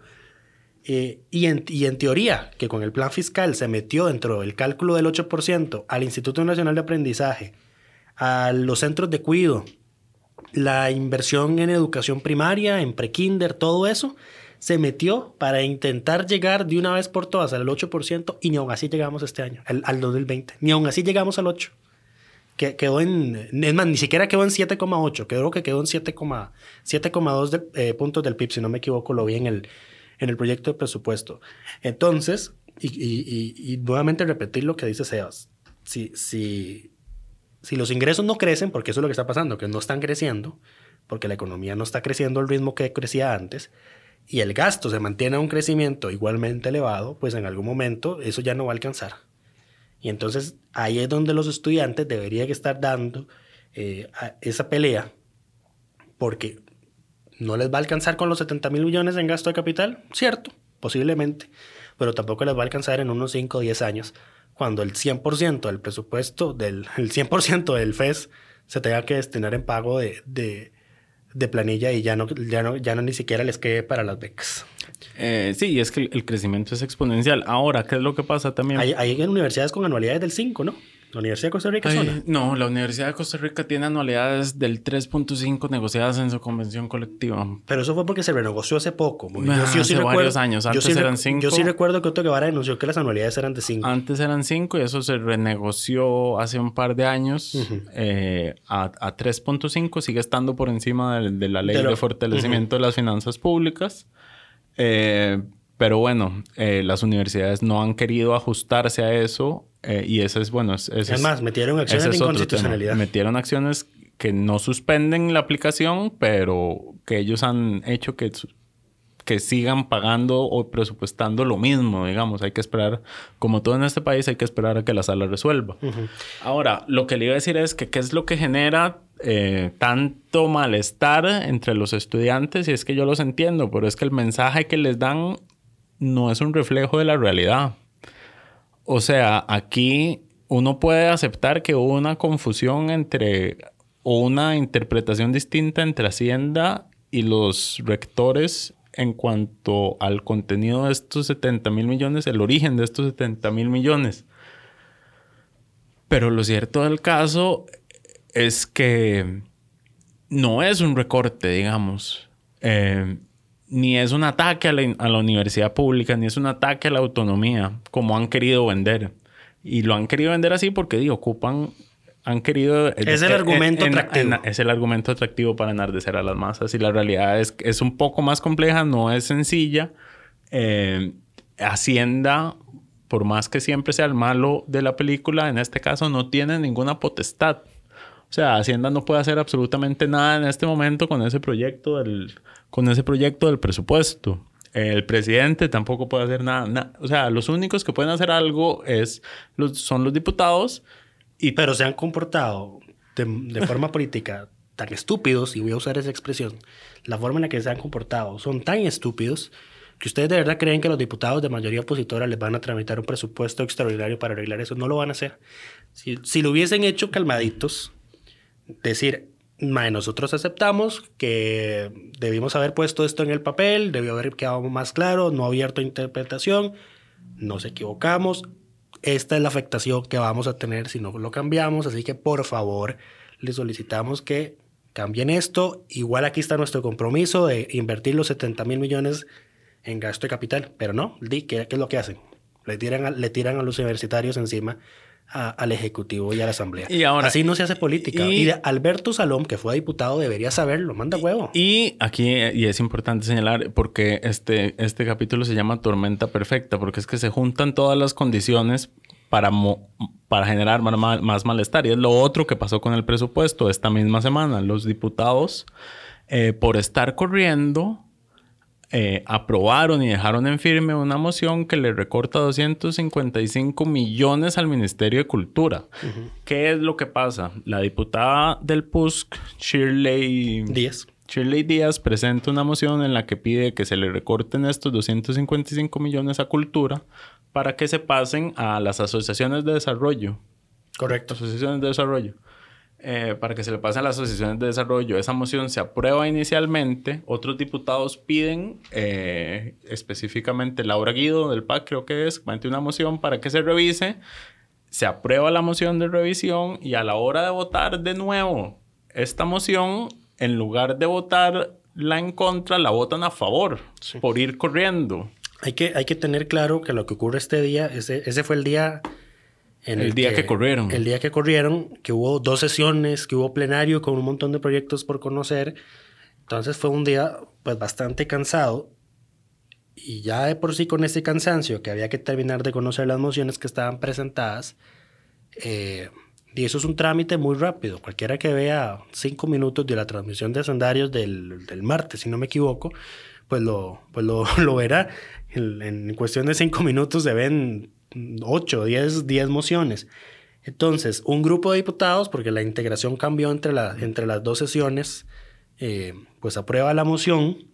Eh, y, en, y, en, teoría, que con el plan fiscal se metió dentro del cálculo del 8% al Instituto Nacional de Aprendizaje, a los centros de cuidado, la inversión en educación primaria, en prekinder, todo eso, se metió para intentar llegar de una vez por todas al 8% y ni aún así llegamos este año, al, al 2020. Ni aún así llegamos al 8%. Que, quedó en, es más, ni siquiera quedó en 7,8, creo que quedó en 7,2 eh, puntos del PIB, si no me equivoco, lo vi en el, en el proyecto de presupuesto. Entonces, y, y, nuevamente repetir lo que dice Sebas, si, si, si los ingresos no crecen, porque eso es lo que está pasando, que no están creciendo, porque la economía no está creciendo al ritmo que crecía antes, y el gasto se mantiene a un crecimiento igualmente elevado, pues en algún momento eso ya no va a alcanzar. Y entonces ahí es donde los estudiantes deberían estar dando eh, esa pelea, porque no les va a alcanzar con los 70 mil millones en gasto de capital, cierto, posiblemente, pero tampoco les va a alcanzar en unos 5 o 10 años, cuando el 100% del presupuesto, del, *laughs* el 100% del FES se tenga que destinar en pago de, de de planilla y ya no, ya no, ya no ni siquiera les quede para las becas. Eh, sí, es que el, crecimiento es exponencial. Ahora, ¿qué es lo que pasa también? Hay, hay universidades con anualidades del 5, ¿no? ¿La Universidad de Costa Rica Ay, No, la Universidad de Costa Rica tiene anualidades del 3.5 negociadas en su convención colectiva. Pero eso fue porque se renegoció hace poco. Yo, yo hace sí varios recuerdo, años. Antes eran 5. Yo sí recuerdo que Otto Guevara denunció que las anualidades eran de 5. Antes eran 5 y eso se renegoció hace un par de años eh, a, a 3.5. Sigue estando por encima de, de la ley de, de fortalecimiento de las finanzas públicas. Eh, pero bueno, eh, las universidades no han querido ajustarse a eso eh, y eso es bueno. Es, más, metieron acciones de inconstitucionalidad. Metieron acciones que no suspenden la aplicación, pero que ellos han hecho que, que sigan pagando o presupuestando lo mismo, digamos. Hay que esperar, como todo en este país, hay que esperar a que la sala resuelva. Ahora, lo que le iba a decir es que qué es lo que genera eh, tanto malestar entre los estudiantes, y es que yo los entiendo, pero es que el mensaje que les dan no es un reflejo de la realidad. O sea, aquí uno puede aceptar que hubo una confusión entre o una interpretación distinta entre Hacienda y los rectores en cuanto al contenido de estos 70 mil millones, el origen de estos 70 mil millones. Pero lo cierto del caso es que no es un recorte, digamos. Eh, ni es un ataque a la, universidad pública, ni es un ataque a la autonomía, como han querido vender. Y lo han querido vender así porque, digo, ocupan, han querido... Es el argumento atractivo. es el argumento atractivo para enardecer a las masas. Y la realidad es es un poco más compleja, no es sencilla. Eh, Hacienda, por más que siempre sea el malo de la película, en este caso no tiene ninguna potestad. O sea, Hacienda no puede hacer absolutamente nada en este momento con ese proyecto del con ese proyecto del presupuesto. El presidente tampoco puede hacer nada, O sea, los únicos que pueden hacer algo es los, son los diputados. Y... Pero se han comportado de, forma política tan estúpidos, y voy a usar esa expresión, la forma en la que se han comportado son tan estúpidos que ustedes de verdad creen que los diputados de mayoría opositora les van a tramitar un presupuesto extraordinario para arreglar eso. No lo van a hacer. Si, si lo hubiesen hecho calmaditos, decir, nosotros aceptamos que debimos haber puesto esto en el papel, debió haber quedado más claro, no abierto a interpretación, nos equivocamos, esta es la afectación que vamos a tener si no lo cambiamos, así que por favor le solicitamos que cambien esto. Igual aquí está nuestro compromiso de invertir los 70 mil millones en gasto de capital, pero no, ¿qué, ¿qué es lo que hacen? Le tiran, le tiran a los universitarios encima al Ejecutivo y a la Asamblea. Y ahora, Así no se hace política. Y, y Alberto Salom, que fue diputado, debería saberlo. Manda huevo. Y aquí, y es importante señalar, porque este, este capítulo se llama Tormenta Perfecta, porque es que se juntan todas las condiciones para, para generar más, más, malestar. Y es lo otro que pasó con el presupuesto esta misma semana. Los diputados, eh, por estar corriendo, eh, aprobaron y dejaron en firme una moción que le recorta 255 millones al Ministerio de Cultura. Uh -huh. ¿Qué es lo que pasa? La diputada del PUSC, Shirley Díaz. Shirley Díaz presenta una moción en la que pide que se le recorten estos 255 millones a cultura para que se pasen a las asociaciones de desarrollo. Correcto. Asociaciones de desarrollo. Eh, para que se le pase a las asociaciones de desarrollo. Esa moción se aprueba inicialmente. Otros diputados piden, eh, específicamente Laura Guido del PAC, creo que es, mete una moción para que se revise. Se aprueba la moción de revisión y a la hora de votar de nuevo esta moción, en lugar de votar la en contra, la votan a favor sí. por ir corriendo. Hay que, hay que tener claro que lo que ocurre este día, ese, ese fue el día en el, el día que, que, corrieron. El día que corrieron, que hubo dos sesiones, que hubo plenario con un montón de proyectos por conocer. Entonces fue un día pues bastante cansado. Y ya de por sí con ese cansancio, que había que terminar de conocer las mociones que estaban presentadas, eh, y eso es un trámite muy rápido. Cualquiera que vea cinco minutos de la transmisión de hacendarios del, del martes, si no me equivoco, pues lo, pues lo, *laughs* lo verá. En, en cuestión de cinco minutos se ven 8, 10, 10 mociones. Entonces, un grupo de diputados, porque la integración cambió entre, la, entre las dos sesiones, eh, pues aprueba la moción.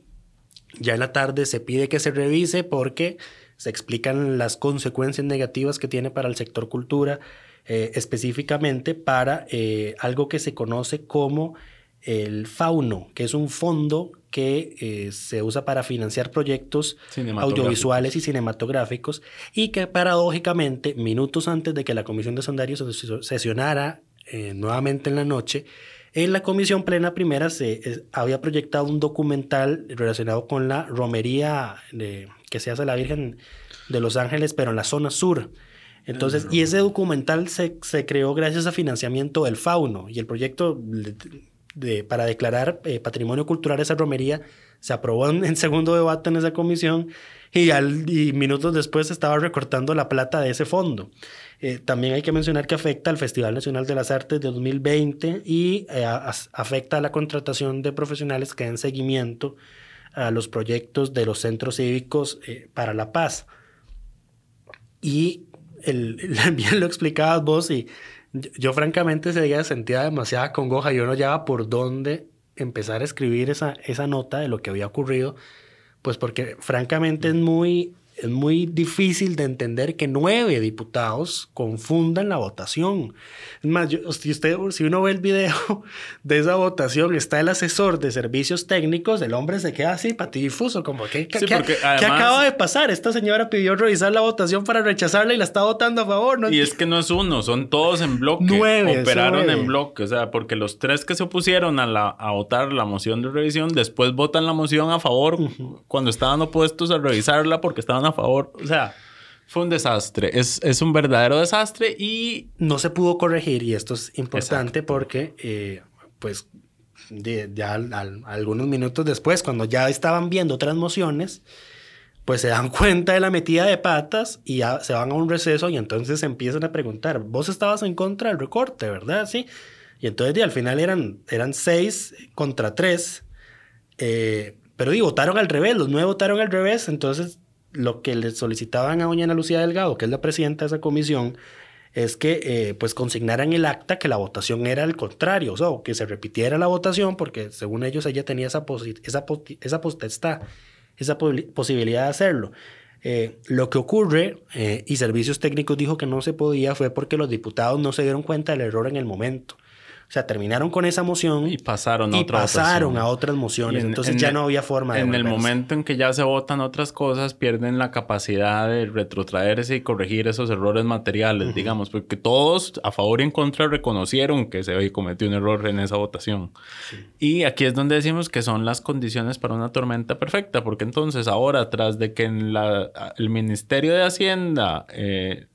Ya en la tarde se pide que se revise porque se explican las consecuencias negativas que tiene para el sector cultura, eh, específicamente para eh, algo que se conoce como el FAUNO, que es un fondo que eh, se usa para financiar proyectos audiovisuales y cinematográficos y que paradójicamente, minutos antes de que la Comisión de Sondarios sesionara eh, nuevamente en la noche, en la Comisión Plena Primera se eh, había proyectado un documental relacionado con la romería de, que se hace a la Virgen de Los Ángeles, pero en la zona sur. Entonces, y ese documental se, se creó gracias a financiamiento del Fauno y el proyecto de, para declarar eh, patrimonio cultural esa romería se aprobó en, en, segundo debate en esa comisión y, al, y minutos después se estaba recortando la plata de ese fondo. Eh, también hay que mencionar que afecta al Festival Nacional de las Artes de 2020 y eh, a, afecta a la contratación de profesionales que den seguimiento a los proyectos de los centros cívicos eh, para la paz. Y el, el, *laughs* bien lo explicabas vos y yo, yo, francamente ese día sentía demasiada congoja. Yo no llevaba por dónde empezar a escribir esa, esa nota de lo que había ocurrido, pues porque francamente es muy es muy difícil de entender que nueve diputados confundan la votación. Es más, yo, si, usted, si uno ve el video de esa votación, está el asesor de servicios técnicos, el hombre se queda así patidifuso, como que ¿qué, sí, ¿qué, además, ¿qué acaba de pasar? Esta señora pidió revisar la votación para rechazarla y la está votando a favor. ¿no? Y es que no es uno, son todos en bloque. Nueve. Operaron nueve. en bloque, o sea, porque los tres que se opusieron a, la, a votar la moción de revisión, después votan la moción a favor uh -huh. cuando estaban opuestos a revisarla porque estaban a favor. O sea, fue un desastre. Es, es un verdadero desastre y... No se pudo corregir y esto es importante Exacto. porque, eh, pues, de, ya al, al, algunos minutos después, cuando ya estaban viendo otras mociones, pues se dan *laughs* cuenta de la metida de patas y ya se van a un receso y entonces empiezan a preguntar, vos estabas en contra del recorte, ¿verdad? Sí. Y entonces y al final eran, eran seis contra tres. Eh, pero y votaron al revés, los nueve votaron al revés, entonces lo que le solicitaban a doña Ana Lucía Delgado, que es la presidenta de esa comisión, es que eh, pues consignaran el acta que la votación era al contrario, o sea, que se repitiera la votación porque según ellos ella tenía esa, esa, esa potestad, esa posibilidad de hacerlo. Eh, lo que ocurre, eh, y Servicios Técnicos dijo que no se podía, fue porque los diputados no se dieron cuenta del error en el momento. O sea, terminaron con esa moción Y pasaron a y otra pasaron a otras mociones. Y en- Entonces en ya el- no había forma de En el momento en que ya se votan otras cosas, pierden la capacidad de retrotraerse y corregir esos errores materiales, digamos, porque todos a favor y en contra reconocieron que se cometió un error en esa votación. Y aquí es donde decimos que son las condiciones para una tormenta perfecta, porque entonces ahora, tras de que en la, el Ministerio de Hacienda, eh,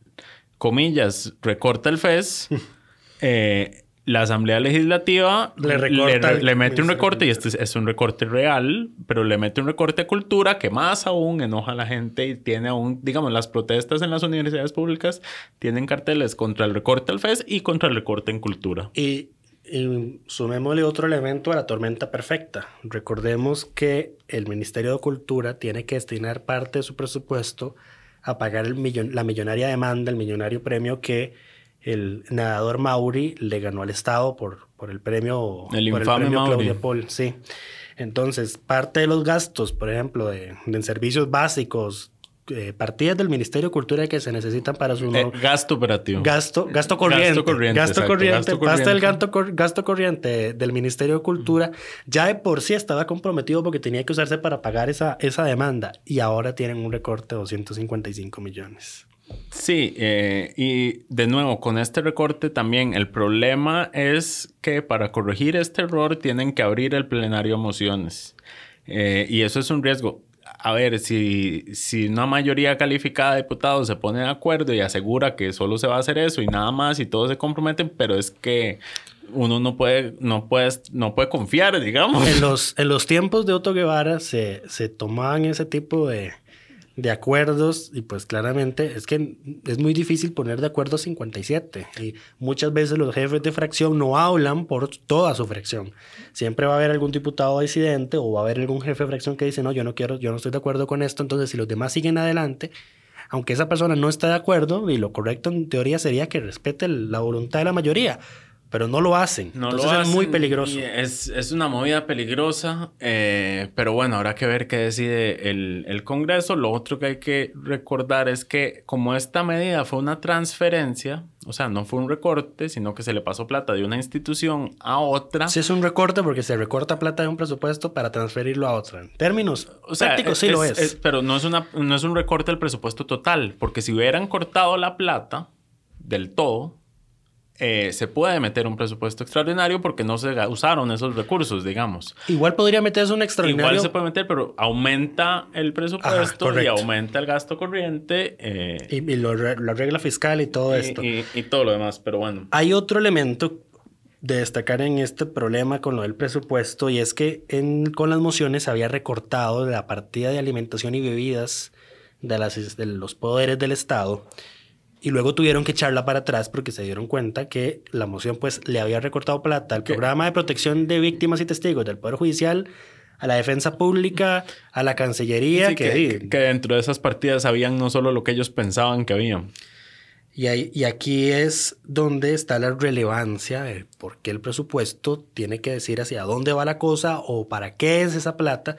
comillas, recorta el FES, *laughs* eh, la Asamblea Legislativa Le recorta le, el le mete un recorte, y este es, es un recorte real, pero le mete un recorte a cultura que más aún enoja a la gente y tiene aún, digamos, las protestas en las universidades públicas tienen carteles contra el recorte al FES y contra el recorte en cultura. Y, y sumémosle otro elemento a la tormenta perfecta. Recordemos que el Ministerio de Cultura tiene que destinar parte de su presupuesto a pagar el millon- la millonaria demanda, el millonario premio que el nadador Mauri le ganó al Estado por, por el premio, El por infame premio Mauri. Claudia Paul. Sí. Entonces, parte de los gastos, por ejemplo, de, de servicios básicos, eh, partidas del Ministerio de Cultura que se necesitan para su Eh, gasto operativo. Gasto, gasto corriente. Gasto corriente, Gasto exacto, corriente. gasto Basta el corriente. gasto, cor- gasto corriente del Ministerio de Cultura. Ya de por sí estaba comprometido porque tenía que usarse para pagar esa, esa demanda. Y ahora tienen un recorte de 255 millones. Sí, eh, y de nuevo, con este recorte también el problema es que para corregir este error tienen que abrir el plenario a mociones. Eh, y eso es un riesgo. A ver, si, si una mayoría calificada de diputados se pone de acuerdo y asegura que solo se va a hacer eso y nada más y todos se comprometen, pero es que uno no puede, no puede, no puede confiar, digamos. En los, en los tiempos de Otto Guevara se, se tomaban ese tipo de, de acuerdos y pues claramente es que es muy difícil poner de acuerdo 57 y muchas veces los jefes de fracción no hablan por toda su fracción. Siempre va a haber algún diputado disidente o va a haber algún jefe de fracción que dice, no, yo no quiero, yo no estoy de acuerdo con esto, entonces si los demás siguen adelante, aunque esa persona no está de acuerdo y lo correcto en teoría sería que respete la voluntad de la mayoría, pero no lo hacen. No entonces lo es hacen muy peligroso. Es, es una movida peligrosa, eh, pero bueno, habrá que ver qué decide el, el Congreso. Lo otro que hay que recordar es que como esta medida fue una transferencia, o sea, no fue un recorte, sino que se le pasó plata de una institución a otra. Sí, es un recorte porque se recorta plata de un presupuesto para transferirlo a otro. En términos O sea, prácticos, sí lo es. Pero no es, una, no es un recorte del presupuesto total, porque si hubieran cortado la plata del todo, eh, se puede meter un presupuesto extraordinario porque no se usaron esos recursos, digamos. Igual podría meterse un extraordinario. Igual se puede meter, pero aumenta el presupuesto y aumenta el gasto corriente eh, Y, y lo re- la regla fiscal y todo y, esto. y- y todo lo demás, pero bueno. Hay otro elemento de destacar en este problema con lo del presupuesto y es que en- con las mociones se había recortado la partida de alimentación y bebidas de, las, de los poderes del Estado y luego tuvieron que echarla para atrás porque se dieron cuenta que la moción pues le había recortado plata al ¿Qué? programa de protección de víctimas y testigos del Poder Judicial, a la defensa pública, a la Cancillería, Sí, que, que, que dentro de esas partidas habían no solo lo que ellos pensaban que había. Y, ahí- y aquí es donde está la relevancia de por qué el presupuesto tiene que decir hacia dónde va la cosa o para qué es esa plata.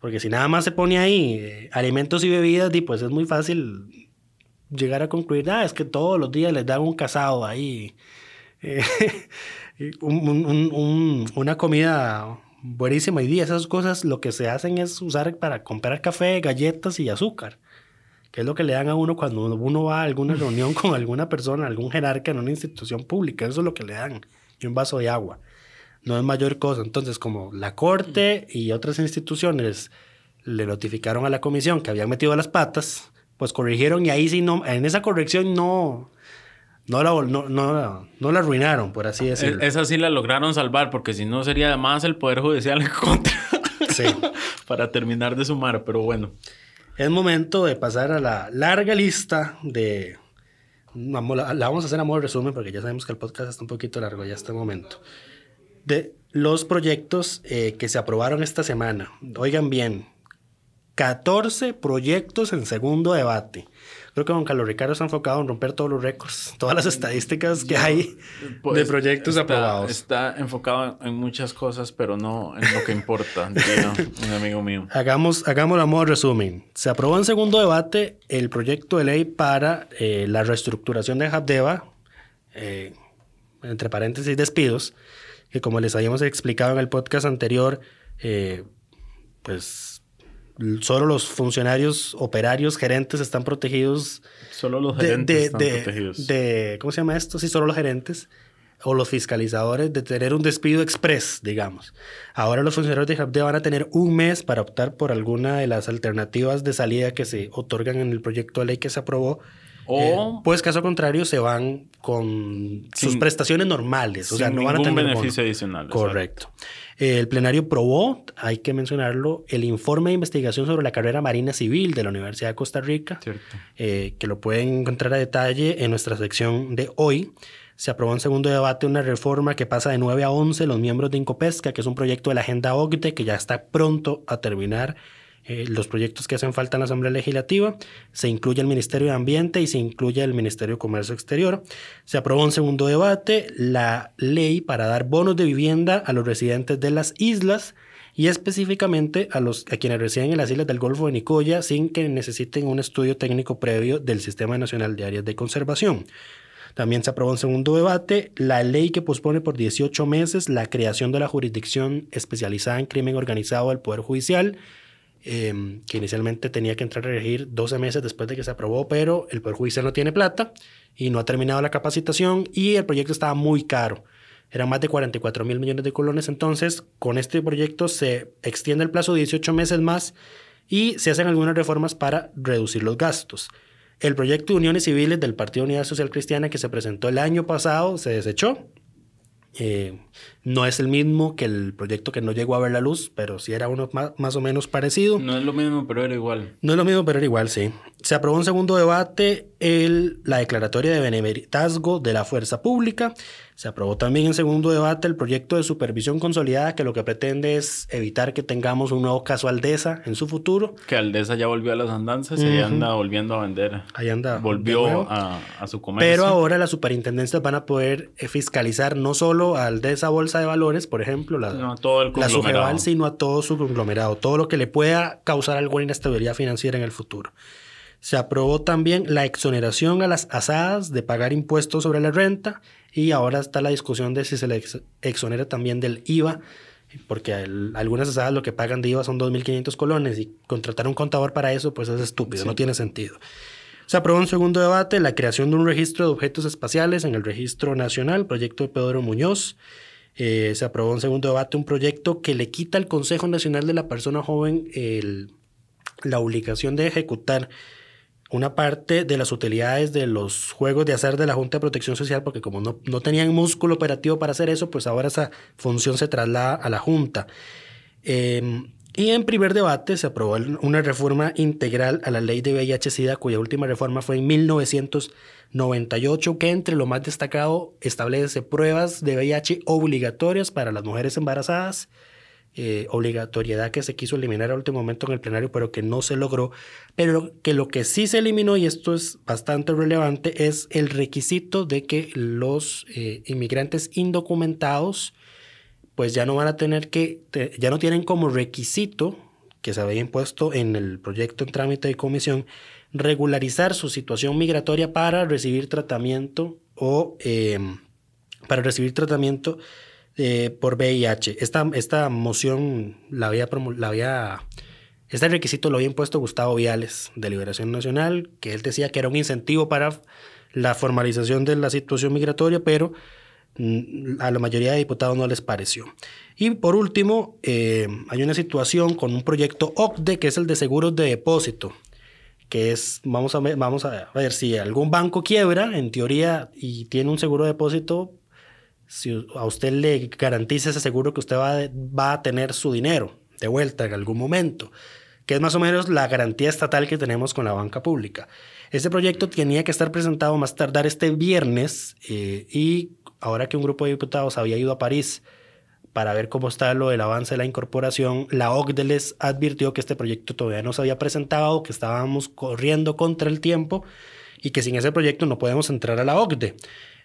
Porque si nada más se pone ahí eh, alimentos y bebidas, di, pues es muy fácil llegar a concluir, ah, es que todos los días les dan un casado ahí, *laughs* eh, un- un- un- un- una comida buenísima. Y di, esas cosas lo que se hacen es usar para comprar café, galletas y azúcar que es lo que le dan a uno cuando uno va a alguna reunión con alguna persona, algún jerarca en una institución pública. Eso es lo que le dan. Y un vaso de agua. No es mayor cosa. Entonces, como la Corte y otras instituciones le notificaron a la comisión que habían metido las patas, pues corrigieron y ahí sí no, en esa corrección no, no la, no, no, no la arruinaron, por así decirlo. E- Esa sí la lograron salvar porque si no sería además el Poder Judicial en contra. *laughs* Sí. *laughs* Para terminar de sumar, pero bueno. Es momento de pasar a la larga lista de... Vamos, la, la vamos a hacer a modo de resumen porque ya sabemos que el podcast está un poquito largo ya este momento. De los proyectos eh, que se aprobaron esta semana. Oigan bien, 14 proyectos en segundo debate. Creo que don Carlos Ricardo está enfocado en romper todos los récords, *laughs* todas las estadísticas que hay de Pues, proyectos está- aprobados. Está enfocado en muchas cosas, pero no en lo que importa, *laughs* diría un amigo mío. Hagamos, hagámoslo a modo de resumen. Se aprobó en segundo debate el proyecto de ley para eh, la reestructuración de Habdeba. Eh, entre paréntesis, despidos, que como les habíamos explicado en el podcast anterior, eh, pues solo los funcionarios, operarios, gerentes están protegidos. Solo los gerentes de, están de- protegidos. de- ¿Cómo se llama esto? Sí, solo los gerentes o los fiscalizadores de tener un despido express, digamos. Ahora los funcionarios de HAPD van a tener un mes para optar por alguna de las alternativas de salida que se otorgan en el proyecto de ley que se aprobó. O- Eh, pues caso contrario, se van con sus Sin- prestaciones normales. O sea, no van a tener beneficio bono. adicional. Correcto. Eh, El plenario probó, hay que mencionarlo, el informe de investigación sobre la carrera marina civil de la Universidad de Costa Rica, Cierto. eh, que lo pueden encontrar a detalle en nuestra sección de hoy. Se aprobó en segundo debate una reforma que pasa de 9 a 11 los miembros de Incopesca, que es un proyecto de la agenda OCDE que ya está pronto a terminar eh, los proyectos que hacen falta en la Asamblea Legislativa. Se incluye el Ministerio de Ambiente y se incluye el Ministerio de Comercio Exterior. Se aprobó en segundo debate la ley para dar bonos de vivienda a los residentes de las islas y específicamente a, los, a quienes residen en las islas del Golfo de Nicoya sin que necesiten un estudio técnico previo del Sistema Nacional de Áreas de Conservación. También se aprobó en segundo debate la ley que pospone por 18 meses la creación de la jurisdicción especializada en crimen organizado del Poder Judicial, eh, que inicialmente tenía que entrar a regir 12 meses después de que se aprobó, pero el Poder Judicial no tiene plata y no ha terminado la capacitación y el proyecto estaba muy caro. Eran más de 44 mil millones de colones. Entonces, con este proyecto se extiende el plazo de 18 meses más y se hacen algunas reformas para reducir los gastos. El proyecto de uniones civiles del Partido Unidad Social Cristiana que se presentó el año pasado se desechó. Eh, no es el mismo que el proyecto que no llegó a ver la luz, pero sí era uno más, más o menos parecido. No es lo mismo, pero era igual. No es lo mismo, pero era igual, sí. Se aprobó en segundo debate el, la declaratoria de benemeritazgo de la fuerza pública. Se aprobó también en segundo debate el proyecto de supervisión consolidada que lo que pretende es evitar que tengamos un nuevo caso Aldesa en su futuro. Que Aldesa ya volvió a las andanzas y ya anda volviendo a vender. Ahí anda. Volvió a, a su comercio. Pero ahora las superintendencias van a poder eh, fiscalizar no solo al de esa bolsa de valores, por ejemplo, la, No, a todo el la conglomerado. Sujeval, sino a todo su conglomerado, todo lo que le pueda causar alguna inestabilidad financiera en el futuro. Se aprobó también la exoneración a las asadas de pagar impuestos sobre la renta y ahora está la discusión de si se le ex- exonera también del IVA, porque el- algunas asadas lo que pagan de IVA son 2.500 colones y contratar un contador para eso pues es estúpido, no tiene sentido. Se aprobó en segundo debate la creación de un registro de objetos espaciales en el Registro Nacional, proyecto de Pedro Muñoz. Eh, se aprobó en segundo debate un proyecto que le quita al Consejo Nacional de la Persona Joven el- la obligación de ejecutar una parte de las utilidades de los juegos de azar de la Junta de Protección Social, porque como no, no tenían músculo operativo para hacer eso, pues ahora esa función se traslada a la Junta. Eh, y en primer debate se aprobó una reforma integral a la ley de VIH-Sida, cuya última reforma fue en 1998, que entre lo más destacado establece pruebas de VIH obligatorias para las mujeres embarazadas, eh, obligatoriedad que se quiso eliminar al último momento en el plenario, pero que no se logró. Pero que lo que sí se eliminó, y esto es bastante relevante, es el requisito de que los eh, inmigrantes indocumentados pues ya no van a tener que, ya no tienen como requisito que se había impuesto en el proyecto en trámite de comisión, regularizar su situación migratoria para recibir tratamiento o eh, para recibir tratamiento eh, por VIH. Esta, esta moción la había, la había, este requisito lo había impuesto Gustavo Viales de Liberación Nacional, que él decía que era un incentivo para la formalización de la situación migratoria, pero mm, a la mayoría de diputados no les pareció. Y por último, eh, hay una situación con un proyecto OCDE, que es el de seguros de depósito, que es, vamos a ver, vamos a ver si algún banco quiebra, en teoría, y tiene un seguro de depósito, si a usted le garantiza ese seguro que usted va, va a tener su dinero de vuelta en algún momento, que es más o menos la garantía estatal que tenemos con la banca pública. Este proyecto tenía que estar presentado más tardar este viernes eh, y ahora que un grupo de diputados había ido a París para ver cómo está lo del avance de la incorporación, la OCDE les advirtió que este proyecto todavía no se había presentado, que estábamos corriendo contra el tiempo y que sin ese proyecto no podemos entrar a la OCDE.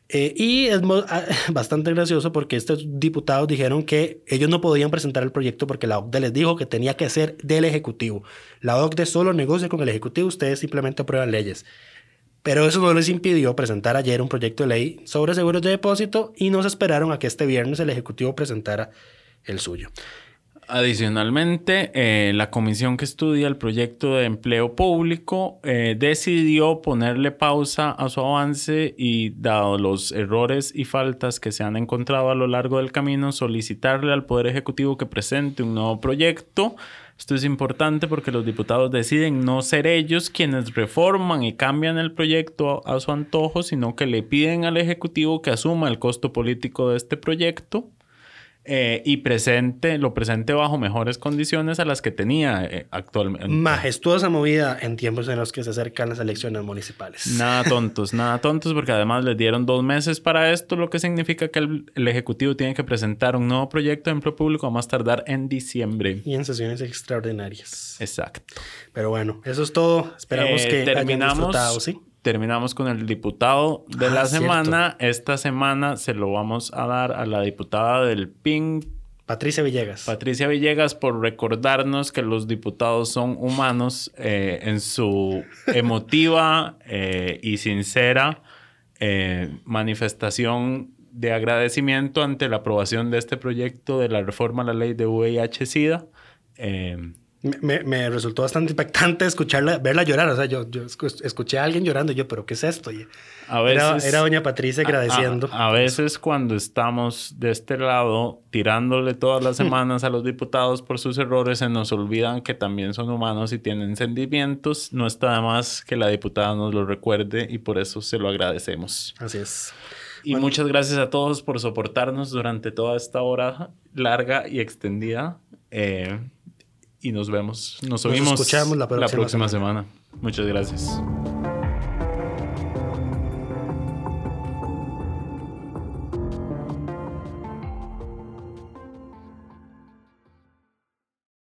Eh, y es ah, *laughs* bastante gracioso porque estos diputados dijeron que ellos no podían presentar el proyecto porque la OCDE les dijo que tenía que ser del Ejecutivo. La OCDE solo negocia con el Ejecutivo, ustedes simplemente aprueban leyes. Pero eso no les impidió presentar ayer un proyecto de ley sobre seguros de depósito y nos esperaron a que este viernes el Ejecutivo presentara el suyo. Adicionalmente, eh, la comisión que estudia el proyecto de empleo público eh, decidió ponerle pausa a su avance y, dado los errores y faltas que se han encontrado a lo largo del camino, solicitarle al Poder Ejecutivo que presente un nuevo proyecto. Esto es importante porque los diputados deciden no ser ellos quienes reforman y cambian el proyecto a su antojo, sino que le piden al Ejecutivo que asuma el costo político de este proyecto eh, y presente, lo presente bajo mejores condiciones a las que tenía eh, actualmente. Majestuosa movida en tiempos en los que se acercan las elecciones municipales. Nada *laughs* tontos, nada tontos, porque además les dieron dos meses para esto, lo que significa que el, el, Ejecutivo tiene que presentar un nuevo proyecto de empleo público a más tardar en diciembre. Y en sesiones extraordinarias. Exacto. Pero bueno, eso es todo. Esperamos Eh, que terminamos, hayan disfrutado, ¿sí? Terminamos con el diputado de Ah, la cierto. semana. Esta semana se lo vamos a dar a la diputada del PIN, Patricia Villegas. Patricia Villegas, por recordarnos que los diputados son humanos eh, en su emotiva *laughs* eh, y sincera eh, manifestación de agradecimiento ante la aprobación de este proyecto de la reforma a la ley de VIH-Sida. Me, me- resultó bastante impactante escucharla, verla llorar. O sea, yo, yo escu- escuché a alguien llorando y yo, ¿pero qué es esto? Y a era, veces, era doña Patricia agradeciendo. A, a veces cuando estamos de este lado tirándole todas las *laughs* semanas a los diputados por sus errores, se nos olvidan que también son humanos y tienen sentimientos. No está de más que la diputada nos lo recuerde y por eso se lo agradecemos. Así es. Y muchas gracias a todos por soportarnos durante toda esta hora larga y extendida. Eh, y nos vemos, nos oímos escuchamos la próxima semana. Muchas gracias.